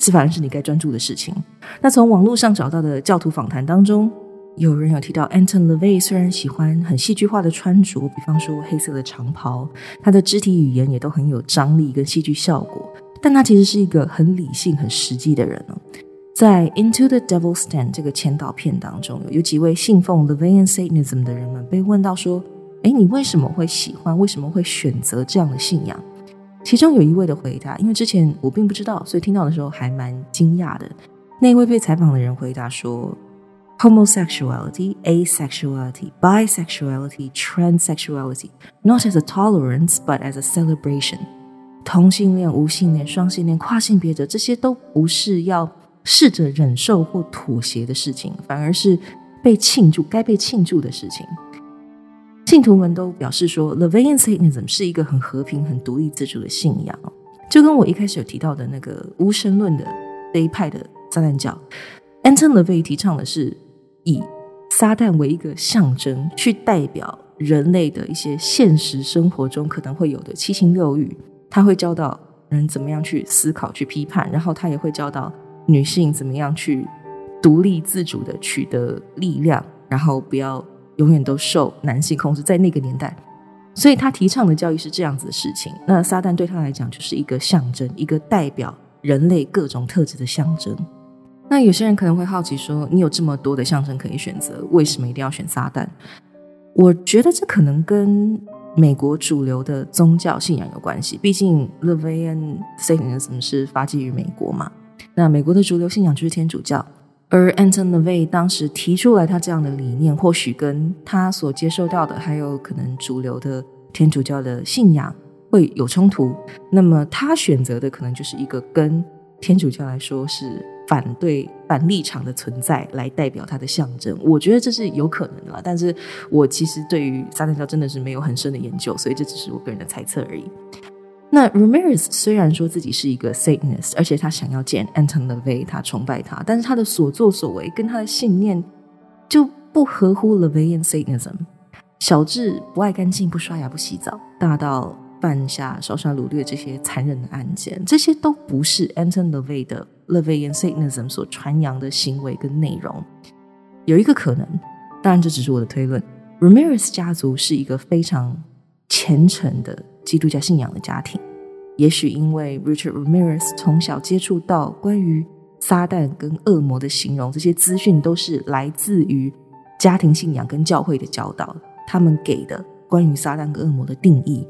是反而是你该专注的事情。那从网络上找到的教徒访谈当中。有人有提到，Anton LaVey 虽然喜欢很戏剧化的穿着，比方说黑色的长袍，他的肢体语言也都很有张力跟戏剧效果，但他其实是一个很理性、很实际的人哦。在《Into the Devil's Den》这个前导片当中，有几位信奉 LaVeyan Satanism 的人们被问到说：“哎，你为什么会喜欢？为什么会选择这样的信仰？”其中有一位的回答，因为之前我并不知道，所以听到的时候还蛮惊讶的。那位被采访的人回答说。Homosexuality, asexuality, bisexuality, transsexuality, not as a tolerance, but as a celebration. 同性恋、无性恋、双性恋、跨性别者，这些都不是要试着忍受或妥协的事情，反而是被庆祝、该被庆祝的事情。信徒们都表示说，Levian Satanism 是一个很和平、很独立自主的信仰，就跟我一开始有提到的那个无神论的这一派的撒旦教。Anton LaVey 提倡的是。以撒旦为一个象征，去代表人类的一些现实生活中可能会有的七情六欲，他会教导人怎么样去思考、去批判，然后他也会教导女性怎么样去独立自主的取得力量，然后不要永远都受男性控制。在那个年代，所以他提倡的教育是这样子的事情。那撒旦对他来讲就是一个象征，一个代表人类各种特质的象征。那有些人可能会好奇说：“你有这么多的象征可以选择，为什么一定要选撒旦？”我觉得这可能跟美国主流的宗教信仰有关系。毕竟 l e v i a n Satanism 是发迹于美国嘛。那美国的主流信仰就是天主教，而 Anton LaVey 当时提出来他这样的理念，或许跟他所接受到的，还有可能主流的天主教的信仰会有冲突。那么他选择的可能就是一个跟天主教来说是。反对反立场的存在来代表它的象征，我觉得这是有可能的。但是我其实对于撒旦教真的是没有很深的研究，所以这只是我个人的猜测而已。那 Ramirez 虽然说自己是一个 Satanist，而且他想要见 Anton LaVey，他崇拜他，但是他的所作所为跟他的信念就不合乎 LaVeyan Satanism。小至不爱干净、不刷牙、不洗澡，大到犯下烧杀掳掠这些残忍的案件，这些都不是 Anton LaVey 的。Levian Satanism 所传扬的行为跟内容，有一个可能，当然这只是我的推论。Ramirez 家族是一个非常虔诚的基督教信仰的家庭，也许因为 Richard Ramirez 从小接触到关于撒旦跟恶魔的形容，这些资讯都是来自于家庭信仰跟教会的教导，他们给的关于撒旦跟恶魔的定义。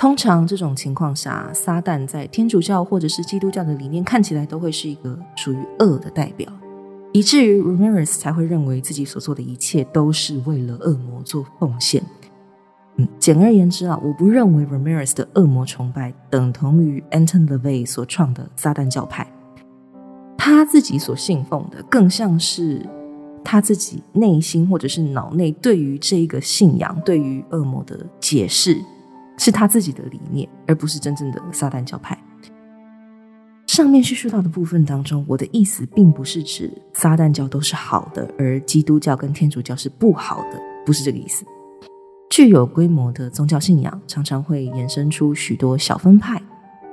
通常这种情况下，撒旦在天主教或者是基督教的理念看起来都会是一个属于恶的代表，以至于 Ramirez 才会认为自己所做的一切都是为了恶魔做奉献。嗯，简而言之啊，我不认为 Ramirez 的恶魔崇拜等同于 Anton LaVey 所创的撒旦教派，他自己所信奉的更像是他自己内心或者是脑内对于这个信仰、对于恶魔的解释。是他自己的理念，而不是真正的撒旦教派。上面叙述到的部分当中，我的意思并不是指撒旦教都是好的，而基督教跟天主教是不好的，不是这个意思。具有规模的宗教信仰常常会衍生出许多小分派，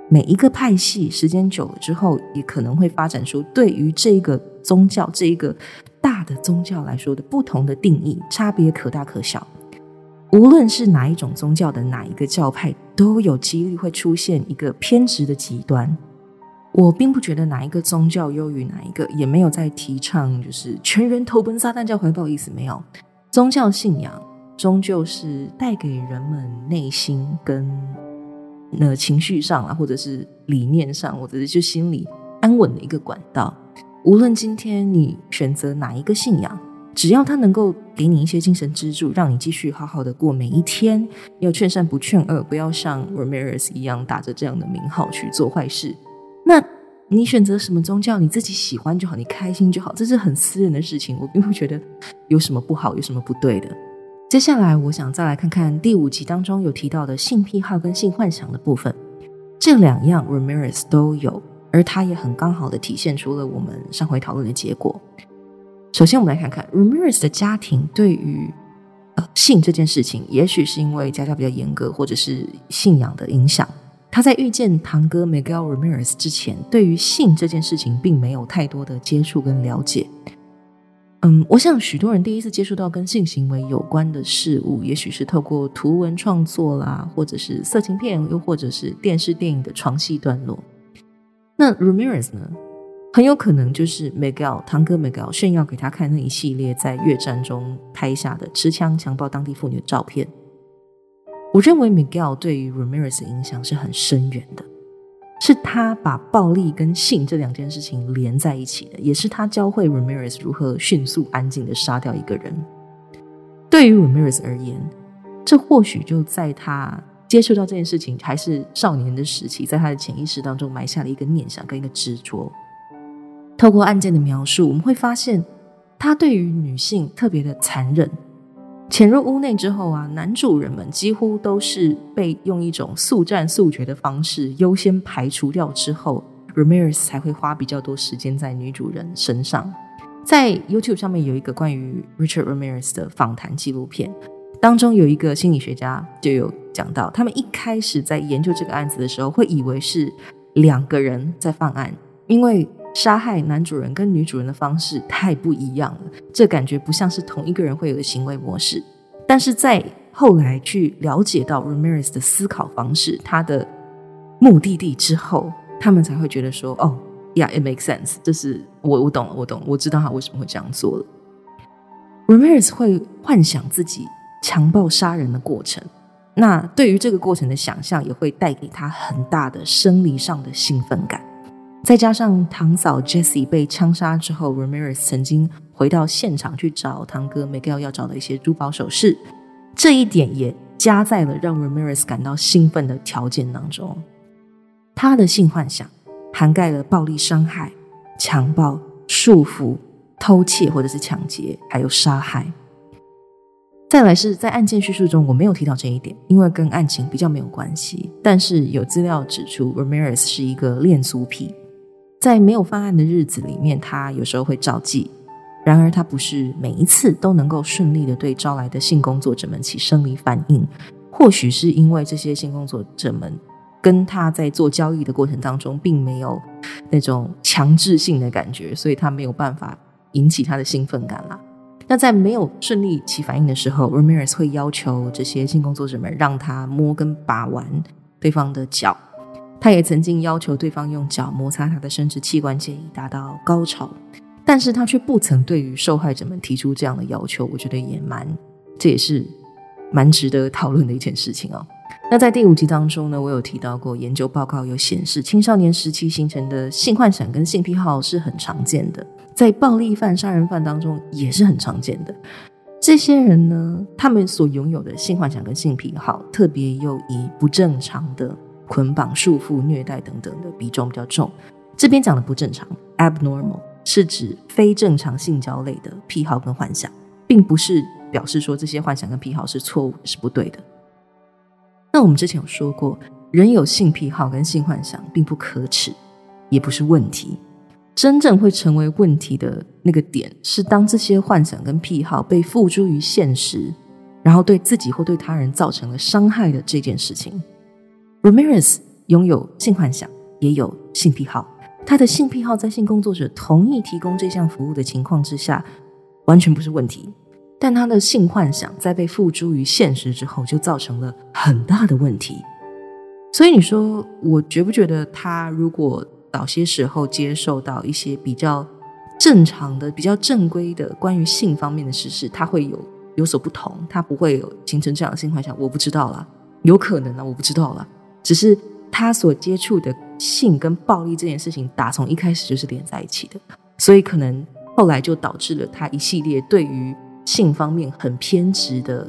每一个派系时间久了之后，也可能会发展出对于这个宗教这一个大的宗教来说的不同的定义，差别可大可小。无论是哪一种宗教的哪一个教派，都有几率会出现一个偏执的极端。我并不觉得哪一个宗教优于哪一个，也没有在提倡就是全员投奔撒旦教好不好，意思没有。宗教信仰终究是带给人们内心跟那情绪上啊，或者是理念上，或者是就心里安稳的一个管道。无论今天你选择哪一个信仰。只要他能够给你一些精神支柱，让你继续好好的过每一天，要劝善不劝恶，不要像 Ramirez 一样打着这样的名号去做坏事。那你选择什么宗教，你自己喜欢就好，你开心就好，这是很私人的事情，我并不觉得有什么不好，有什么不对的。接下来，我想再来看看第五集当中有提到的性癖好跟性幻想的部分，这两样 Ramirez 都有，而他也很刚好的体现出了我们上回讨论的结果。首先，我们来看看 Ramirez 的家庭对于呃性这件事情，也许是因为家教比较严格，或者是信仰的影响。他在遇见堂哥 Miguel Ramirez 之前，对于性这件事情并没有太多的接触跟了解。嗯，我想许多人第一次接触到跟性行为有关的事物，也许是透过图文创作啦，或者是色情片，又或者是电视电影的床戏段落。那 Ramirez 呢？很有可能就是 Miguel 堂哥 Miguel 炫耀给他看那一系列在越战中拍下的持枪强暴当地妇女的照片。我认为 Miguel 对于 Ramirez 的影响是很深远的，是他把暴力跟性这两件事情连在一起的，也是他教会 Ramirez 如何迅速安静的杀掉一个人。对于 Ramirez 而言，这或许就在他接触到这件事情还是少年的时期，在他的潜意识当中埋下了一个念想跟一个执着。透过案件的描述，我们会发现他对于女性特别的残忍。潜入屋内之后啊，男主人们几乎都是被用一种速战速决的方式优先排除掉之后，Ramirez 才会花比较多时间在女主人身上。在 YouTube 上面有一个关于 Richard Ramirez 的访谈纪录片，当中有一个心理学家就有讲到，他们一开始在研究这个案子的时候，会以为是两个人在犯案，因为杀害男主人跟女主人的方式太不一样了，这感觉不像是同一个人会有的行为模式。但是在后来去了解到 Ramirez 的思考方式，他的目的地之后，他们才会觉得说：“哦，Yeah，it makes sense。”这是我我懂了，我懂，我知道他为什么会这样做了。Ramirez 会幻想自己。强暴杀人的过程，那对于这个过程的想象也会带给他很大的生理上的兴奋感。再加上堂嫂 Jessie 被枪杀之后，Ramirez 曾经回到现场去找堂哥 Miguel 要找的一些珠宝首饰，这一点也加在了让 Ramirez 感到兴奋的条件当中。他的性幻想涵盖了暴力伤害、强暴、束缚、偷窃或者是抢劫，还有杀害。再来是在案件叙述中，我没有提到这一点，因为跟案情比较没有关系。但是有资料指出，Ramirez 是一个恋足癖，在没有犯案的日子里面，他有时候会照记。然而，他不是每一次都能够顺利的对招来的性工作者们起生理反应。或许是因为这些性工作者们跟他在做交易的过程当中，并没有那种强制性的感觉，所以他没有办法引起他的兴奋感啦。那在没有顺利起反应的时候，Ramirez 会要求这些性工作者们让他摸跟把玩对方的脚。他也曾经要求对方用脚摩擦他的生殖器官，建议达到高潮。但是他却不曾对于受害者们提出这样的要求。我觉得也蛮，这也是蛮值得讨论的一件事情哦。那在第五集当中呢，我有提到过研究报告有显示，青少年时期形成的性幻想跟性癖好是很常见的。在暴力犯、杀人犯当中也是很常见的。这些人呢，他们所拥有的性幻想跟性癖好，特别又以不正常的捆绑、束缚、虐待等等的比重比较重。这边讲的不正常 （abnormal） 是指非正常性交类的癖好跟幻想，并不是表示说这些幻想跟癖好是错误、是不对的。那我们之前有说过，人有性癖好跟性幻想并不可耻，也不是问题。真正会成为问题的那个点，是当这些幻想跟癖好被付诸于现实，然后对自己或对他人造成了伤害的这件事情。Ramirez 拥有性幻想，也有性癖好。他的性癖好在性工作者同意提供这项服务的情况之下，完全不是问题。但他的性幻想在被付诸于现实之后，就造成了很大的问题。所以你说，我觉不觉得他如果？早些时候接受到一些比较正常的、比较正规的关于性方面的事实，他会有有所不同，他不会有形成这样的性幻想。我不知道啦，有可能啊，我不知道啦。只是他所接触的性跟暴力这件事情，打从一开始就是连在一起的，所以可能后来就导致了他一系列对于性方面很偏执的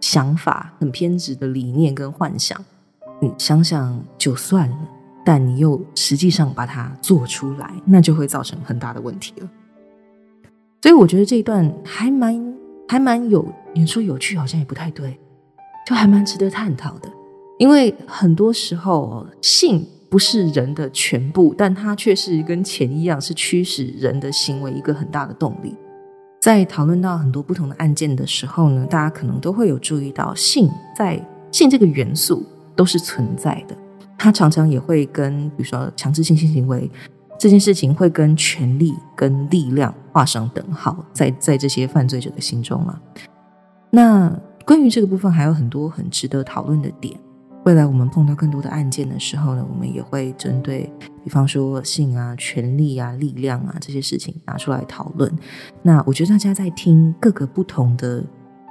想法、很偏执的理念跟幻想。你想想就算了。但你又实际上把它做出来，那就会造成很大的问题了。所以我觉得这一段还蛮还蛮有，你说有趣好像也不太对，就还蛮值得探讨的。因为很多时候性不是人的全部，但它却是跟钱一样，是驱使人的行为一个很大的动力。在讨论到很多不同的案件的时候呢，大家可能都会有注意到，性在性这个元素都是存在的。它常常也会跟，比如说强制性性行为这件事情，会跟权力跟力量画上等号，在在这些犯罪者的心中啊。那关于这个部分，还有很多很值得讨论的点。未来我们碰到更多的案件的时候呢，我们也会针对，比方说性啊、权力啊、力量啊这些事情拿出来讨论。那我觉得大家在听各个不同的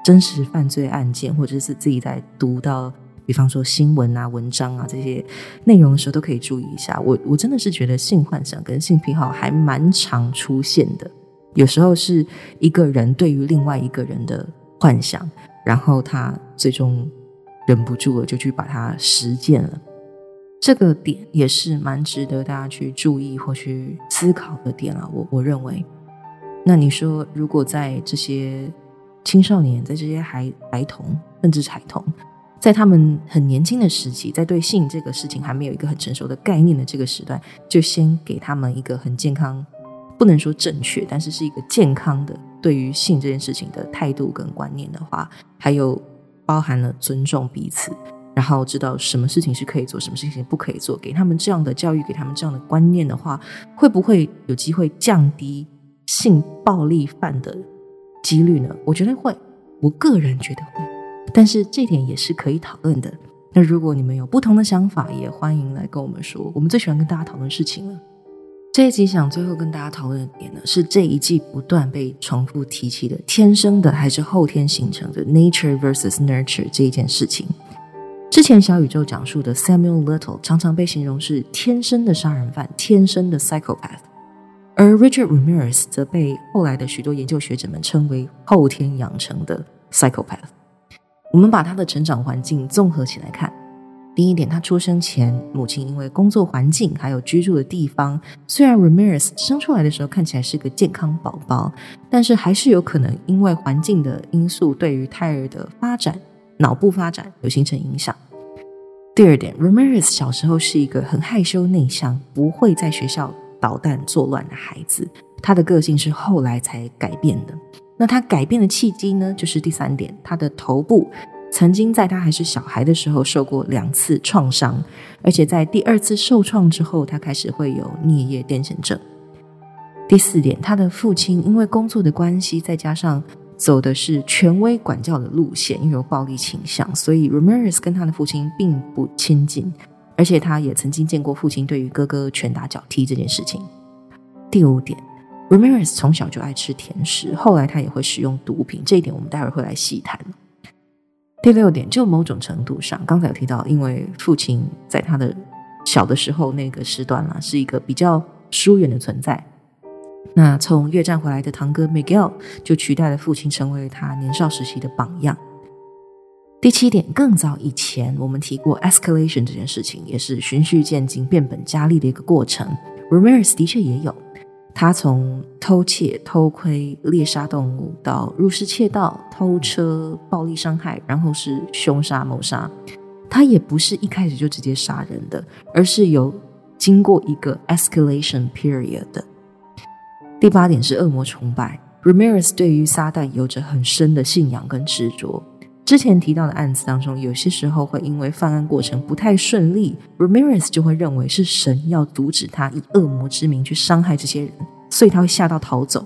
真实犯罪案件，或者是自己在读到。比方说新闻啊、文章啊这些内容的时候，都可以注意一下。我我真的是觉得性幻想跟性癖好还蛮常出现的。有时候是一个人对于另外一个人的幻想，然后他最终忍不住了，就去把它实践了。这个点也是蛮值得大家去注意或去思考的点啊。我我认为，那你说，如果在这些青少年，在这些孩孩童甚至孩童。在他们很年轻的时期，在对性这个事情还没有一个很成熟的概念的这个时段，就先给他们一个很健康，不能说正确，但是是一个健康的对于性这件事情的态度跟观念的话，还有包含了尊重彼此，然后知道什么事情是可以做，什么事情不可以做，给他们这样的教育，给他们这样的观念的话，会不会有机会降低性暴力犯的几率呢？我觉得会，我个人觉得会，但是这点也是可以讨论的。那如果你们有不同的想法，也欢迎来跟我们说。我们最喜欢跟大家讨论事情了。这一集想最后跟大家讨论的点呢，是这一季不断被重复提起的“天生的还是后天形成的 ”（nature versus nurture） 这一件事情。之前小宇宙讲述的 Samuel Little 常常被形容是天生的杀人犯、天生的 psychopath，而 Richard Ramirez 则被后来的许多研究学者们称为后天养成的 psychopath。我们把他的成长环境综合起来看。第一点，他出生前，母亲因为工作环境还有居住的地方，虽然 Ramirez 生出来的时候看起来是个健康宝宝，但是还是有可能因为环境的因素，对于胎儿的发展、脑部发展有形成影响。第二点，Ramirez 小时候是一个很害羞内向，不会在学校捣蛋作乱的孩子，他的个性是后来才改变的。那他改变的契机呢？就是第三点，他的头部曾经在他还是小孩的时候受过两次创伤，而且在第二次受创之后，他开始会有颞叶癫痫症。第四点，他的父亲因为工作的关系，再加上走的是权威管教的路线，又有暴力倾向，所以 Ramirez 跟他的父亲并不亲近，而且他也曾经见过父亲对于哥哥拳打脚踢这件事情。第五点。Ramirez 从小就爱吃甜食，后来他也会使用毒品，这一点我们待会儿会来细谈。第六点，就某种程度上，刚才有提到，因为父亲在他的小的时候那个时段啦，是一个比较疏远的存在。那从越战回来的堂哥 Miguel 就取代了父亲，成为了他年少时期的榜样。第七点，更早以前我们提过 escalation 这件事情，也是循序渐进、变本加厉的一个过程。Ramirez 的确也有。他从偷窃、偷窥、猎杀动物，到入室窃盗、偷车、暴力伤害，然后是凶杀、谋杀。他也不是一开始就直接杀人的，而是有经过一个 escalation period 的。第八点是恶魔崇拜，Ramirez 对于撒旦有着很深的信仰跟执着。之前提到的案子当中，有些时候会因为犯案过程不太顺利，Ramirez 就会认为是神要阻止他以恶魔之名去伤害这些人，所以他会吓到逃走。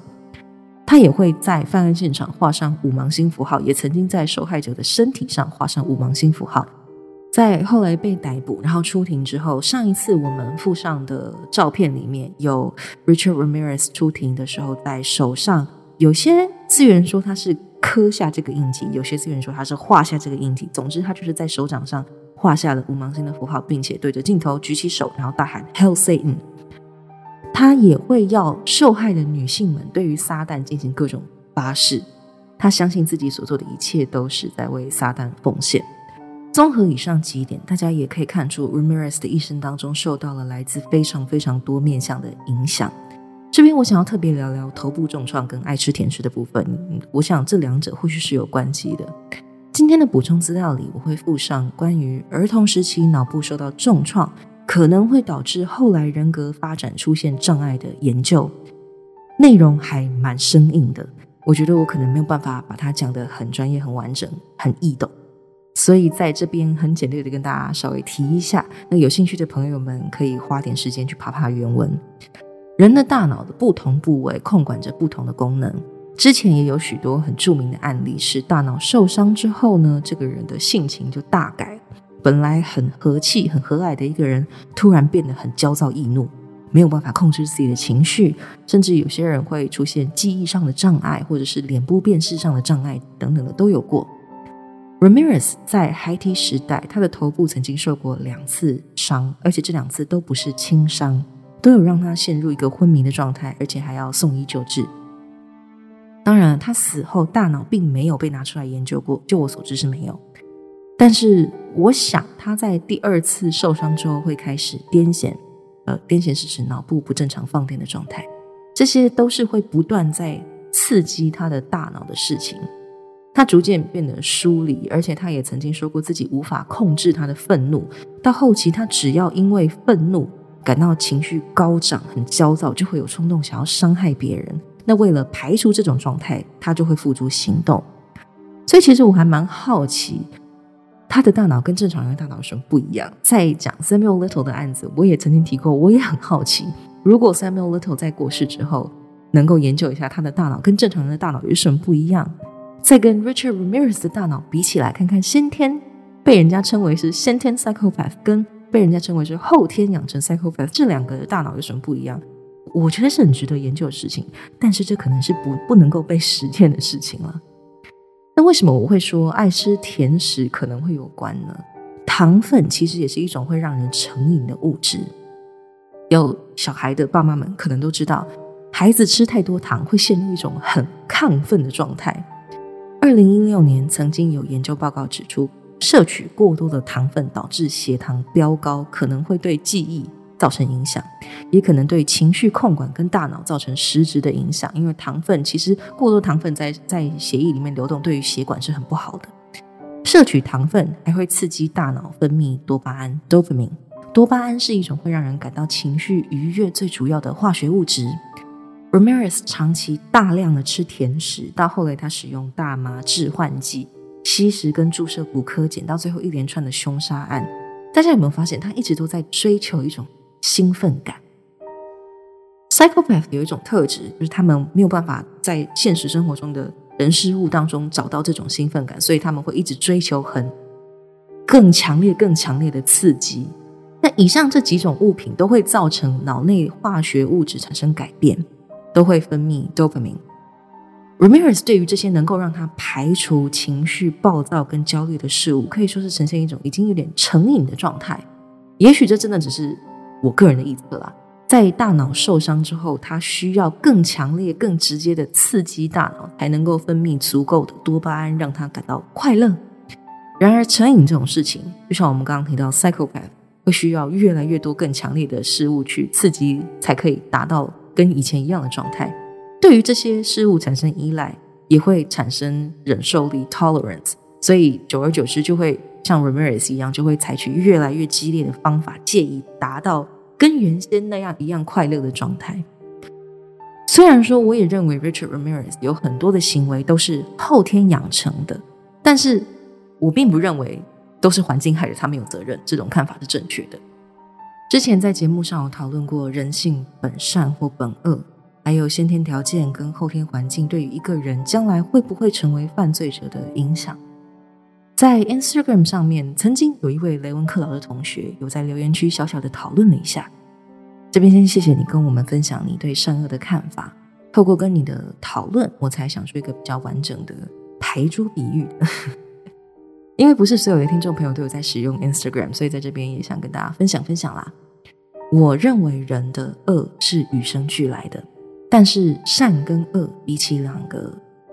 他也会在犯案现场画上五芒星符号，也曾经在受害者的身体上画上五芒星符号。在后来被逮捕，然后出庭之后，上一次我们附上的照片里面有 Richard Ramirez 出庭的时候，在手上有些资源说他是。刻下这个印记，有些资源说他是画下这个印记。总之，他就是在手掌上画下了五芒星的符号，并且对着镜头举起手，然后大喊 “Hell Satan”。他也会要受害的女性们对于撒旦进行各种发誓。他相信自己所做的一切都是在为撒旦奉献。综合以上几点，大家也可以看出，Ramirez 的一生当中受到了来自非常非常多面向的影响。这边我想要特别聊聊头部重创跟爱吃甜食的部分，我想这两者或许是有关系的。今天的补充资料里，我会附上关于儿童时期脑部受到重创可能会导致后来人格发展出现障碍的研究，内容还蛮生硬的。我觉得我可能没有办法把它讲得很专业、很完整、很易懂，所以在这边很简略的跟大家稍微提一下。那有兴趣的朋友们可以花点时间去爬爬原文。人的大脑的不同部位控管着不同的功能。之前也有许多很著名的案例，是大脑受伤之后呢，这个人的性情就大改。本来很和气、很和蔼的一个人，突然变得很焦躁易怒，没有办法控制自己的情绪，甚至有些人会出现记忆上的障碍，或者是脸部辨识上的障碍等等的都有过。Ramirez 在孩提时代，他的头部曾经受过两次伤，而且这两次都不是轻伤。都有让他陷入一个昏迷的状态，而且还要送医救治。当然，他死后大脑并没有被拿出来研究过，就我所知是没有。但是，我想他在第二次受伤之后会开始癫痫，呃，癫痫是指脑部不正常放电的状态，这些都是会不断在刺激他的大脑的事情。他逐渐变得疏离，而且他也曾经说过自己无法控制他的愤怒。到后期，他只要因为愤怒。感到情绪高涨、很焦躁，就会有冲动想要伤害别人。那为了排除这种状态，他就会付诸行动。所以其实我还蛮好奇，他的大脑跟正常人的大脑有什么不一样。在讲 Samuel Little 的案子，我也曾经提过，我也很好奇，如果 Samuel Little 在过世之后，能够研究一下他的大脑跟正常人的大脑有什么不一样，再跟 Richard Ramirez 的大脑比起来，看看先天被人家称为是先天 psychopath 跟被人家称为是后天养成 psychopath 这两个大脑有什么不一样？我觉得是很值得研究的事情，但是这可能是不不能够被实践的事情了。那为什么我会说爱吃甜食可能会有关呢？糖分其实也是一种会让人成瘾的物质。有小孩的爸妈们可能都知道，孩子吃太多糖会陷入一种很亢奋的状态。二零一六年曾经有研究报告指出，摄取过多的糖分导致血糖飙高，可能会对记忆。造成影响，也可能对情绪控管跟大脑造成实质的影响。因为糖分其实过多糖分在在血液里面流动，对于血管是很不好的。摄取糖分还会刺激大脑分泌多巴胺 （dopamine）。多巴胺是一种会让人感到情绪愉悦最主要的化学物质。Ramirez 长期大量的吃甜食，到后来他使用大麻致幻剂、吸食跟注射骨科碱，到最后一连串的凶杀案。大家有没有发现，他一直都在追求一种？兴奋感，psychopath 有一种特质，就是他们没有办法在现实生活中的人事物当中找到这种兴奋感，所以他们会一直追求很更强烈、更强烈的刺激。那以上这几种物品都会造成脑内化学物质产生改变，都会分泌 dopamine。Ramirez 对于这些能够让他排除情绪暴躁跟焦虑的事物，可以说是呈现一种已经有点成瘾的状态。也许这真的只是。我个人的臆测啦，在大脑受伤之后，它需要更强烈、更直接的刺激大脑，才能够分泌足够的多巴胺，让他感到快乐。然而，成瘾这种事情，就像我们刚刚提到，psychopath 会需要越来越多、更强烈的事物去刺激，才可以达到跟以前一样的状态。对于这些事物产生依赖，也会产生忍受力 （tolerance），所以久而久之就会像 Ramirez 一样，就会采取越来越激烈的方法，借以达到。跟原先那样一样快乐的状态。虽然说，我也认为 Richard Ramirez 有很多的行为都是后天养成的，但是我并不认为都是环境害得他没有责任。这种看法是正确的。之前在节目上有讨论过人性本善或本恶，还有先天条件跟后天环境对于一个人将来会不会成为犯罪者的影响。在 Instagram 上面，曾经有一位雷文克劳的同学有在留言区小小的讨论了一下。这边先谢谢你跟我们分享你对善恶的看法。透过跟你的讨论，我才想出一个比较完整的牌桌比喻。因为不是所有的听众朋友都有在使用 Instagram，所以在这边也想跟大家分享分享啦。我认为人的恶是与生俱来的，但是善跟恶比起两个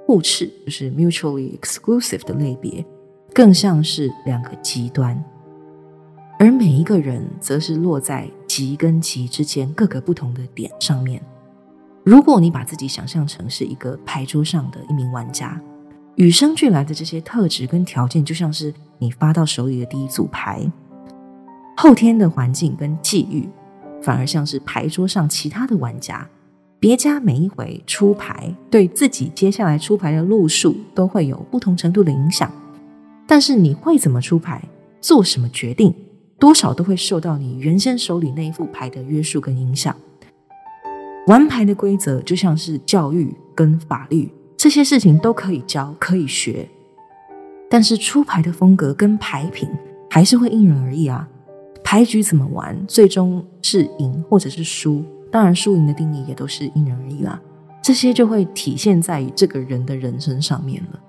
互斥，就是 mutually exclusive 的类别。更像是两个极端，而每一个人则是落在极跟极之间各个不同的点上面。如果你把自己想象成是一个牌桌上的一名玩家，与生俱来的这些特质跟条件，就像是你发到手里的第一组牌；后天的环境跟际遇，反而像是牌桌上其他的玩家。别家每一回出牌，对自己接下来出牌的路数都会有不同程度的影响。但是你会怎么出牌，做什么决定，多少都会受到你原先手里那一副牌的约束跟影响。玩牌的规则就像是教育跟法律，这些事情都可以教可以学，但是出牌的风格跟牌品还是会因人而异啊。牌局怎么玩，最终是赢或者是输，当然输赢的定义也都是因人而异啦。这些就会体现在这个人的人生上面了。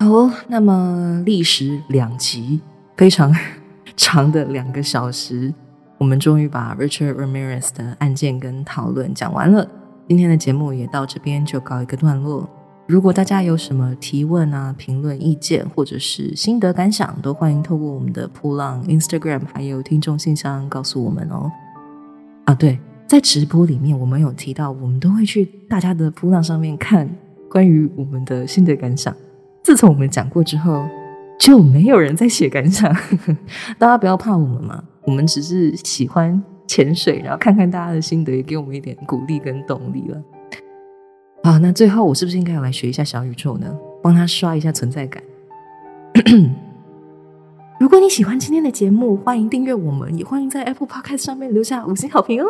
好，那么历时两集，非常 长的两个小时，我们终于把 Richard Ramirez 的案件跟讨论讲完了。今天的节目也到这边就告一个段落。如果大家有什么提问啊、评论、意见，或者是心得感想，都欢迎透过我们的扑浪 Instagram 还有听众信箱告诉我们哦。啊，对，在直播里面我们有提到，我们都会去大家的扑浪上面看关于我们的心得感想。自从我们讲过之后，就没有人在写感想。大家不要怕我们嘛，我们只是喜欢潜水，然后看看大家的心得，也给我们一点鼓励跟动力了。好，那最后我是不是应该要来学一下小宇宙呢？帮他刷一下存在感。如果你喜欢今天的节目，欢迎订阅我们，也欢迎在 Apple Podcast 上面留下五星好评哦。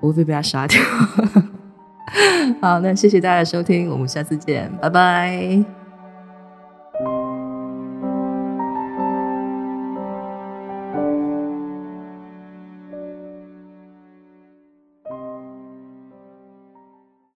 我会被他杀掉？好，那谢谢大家收听，我们下次见，拜拜。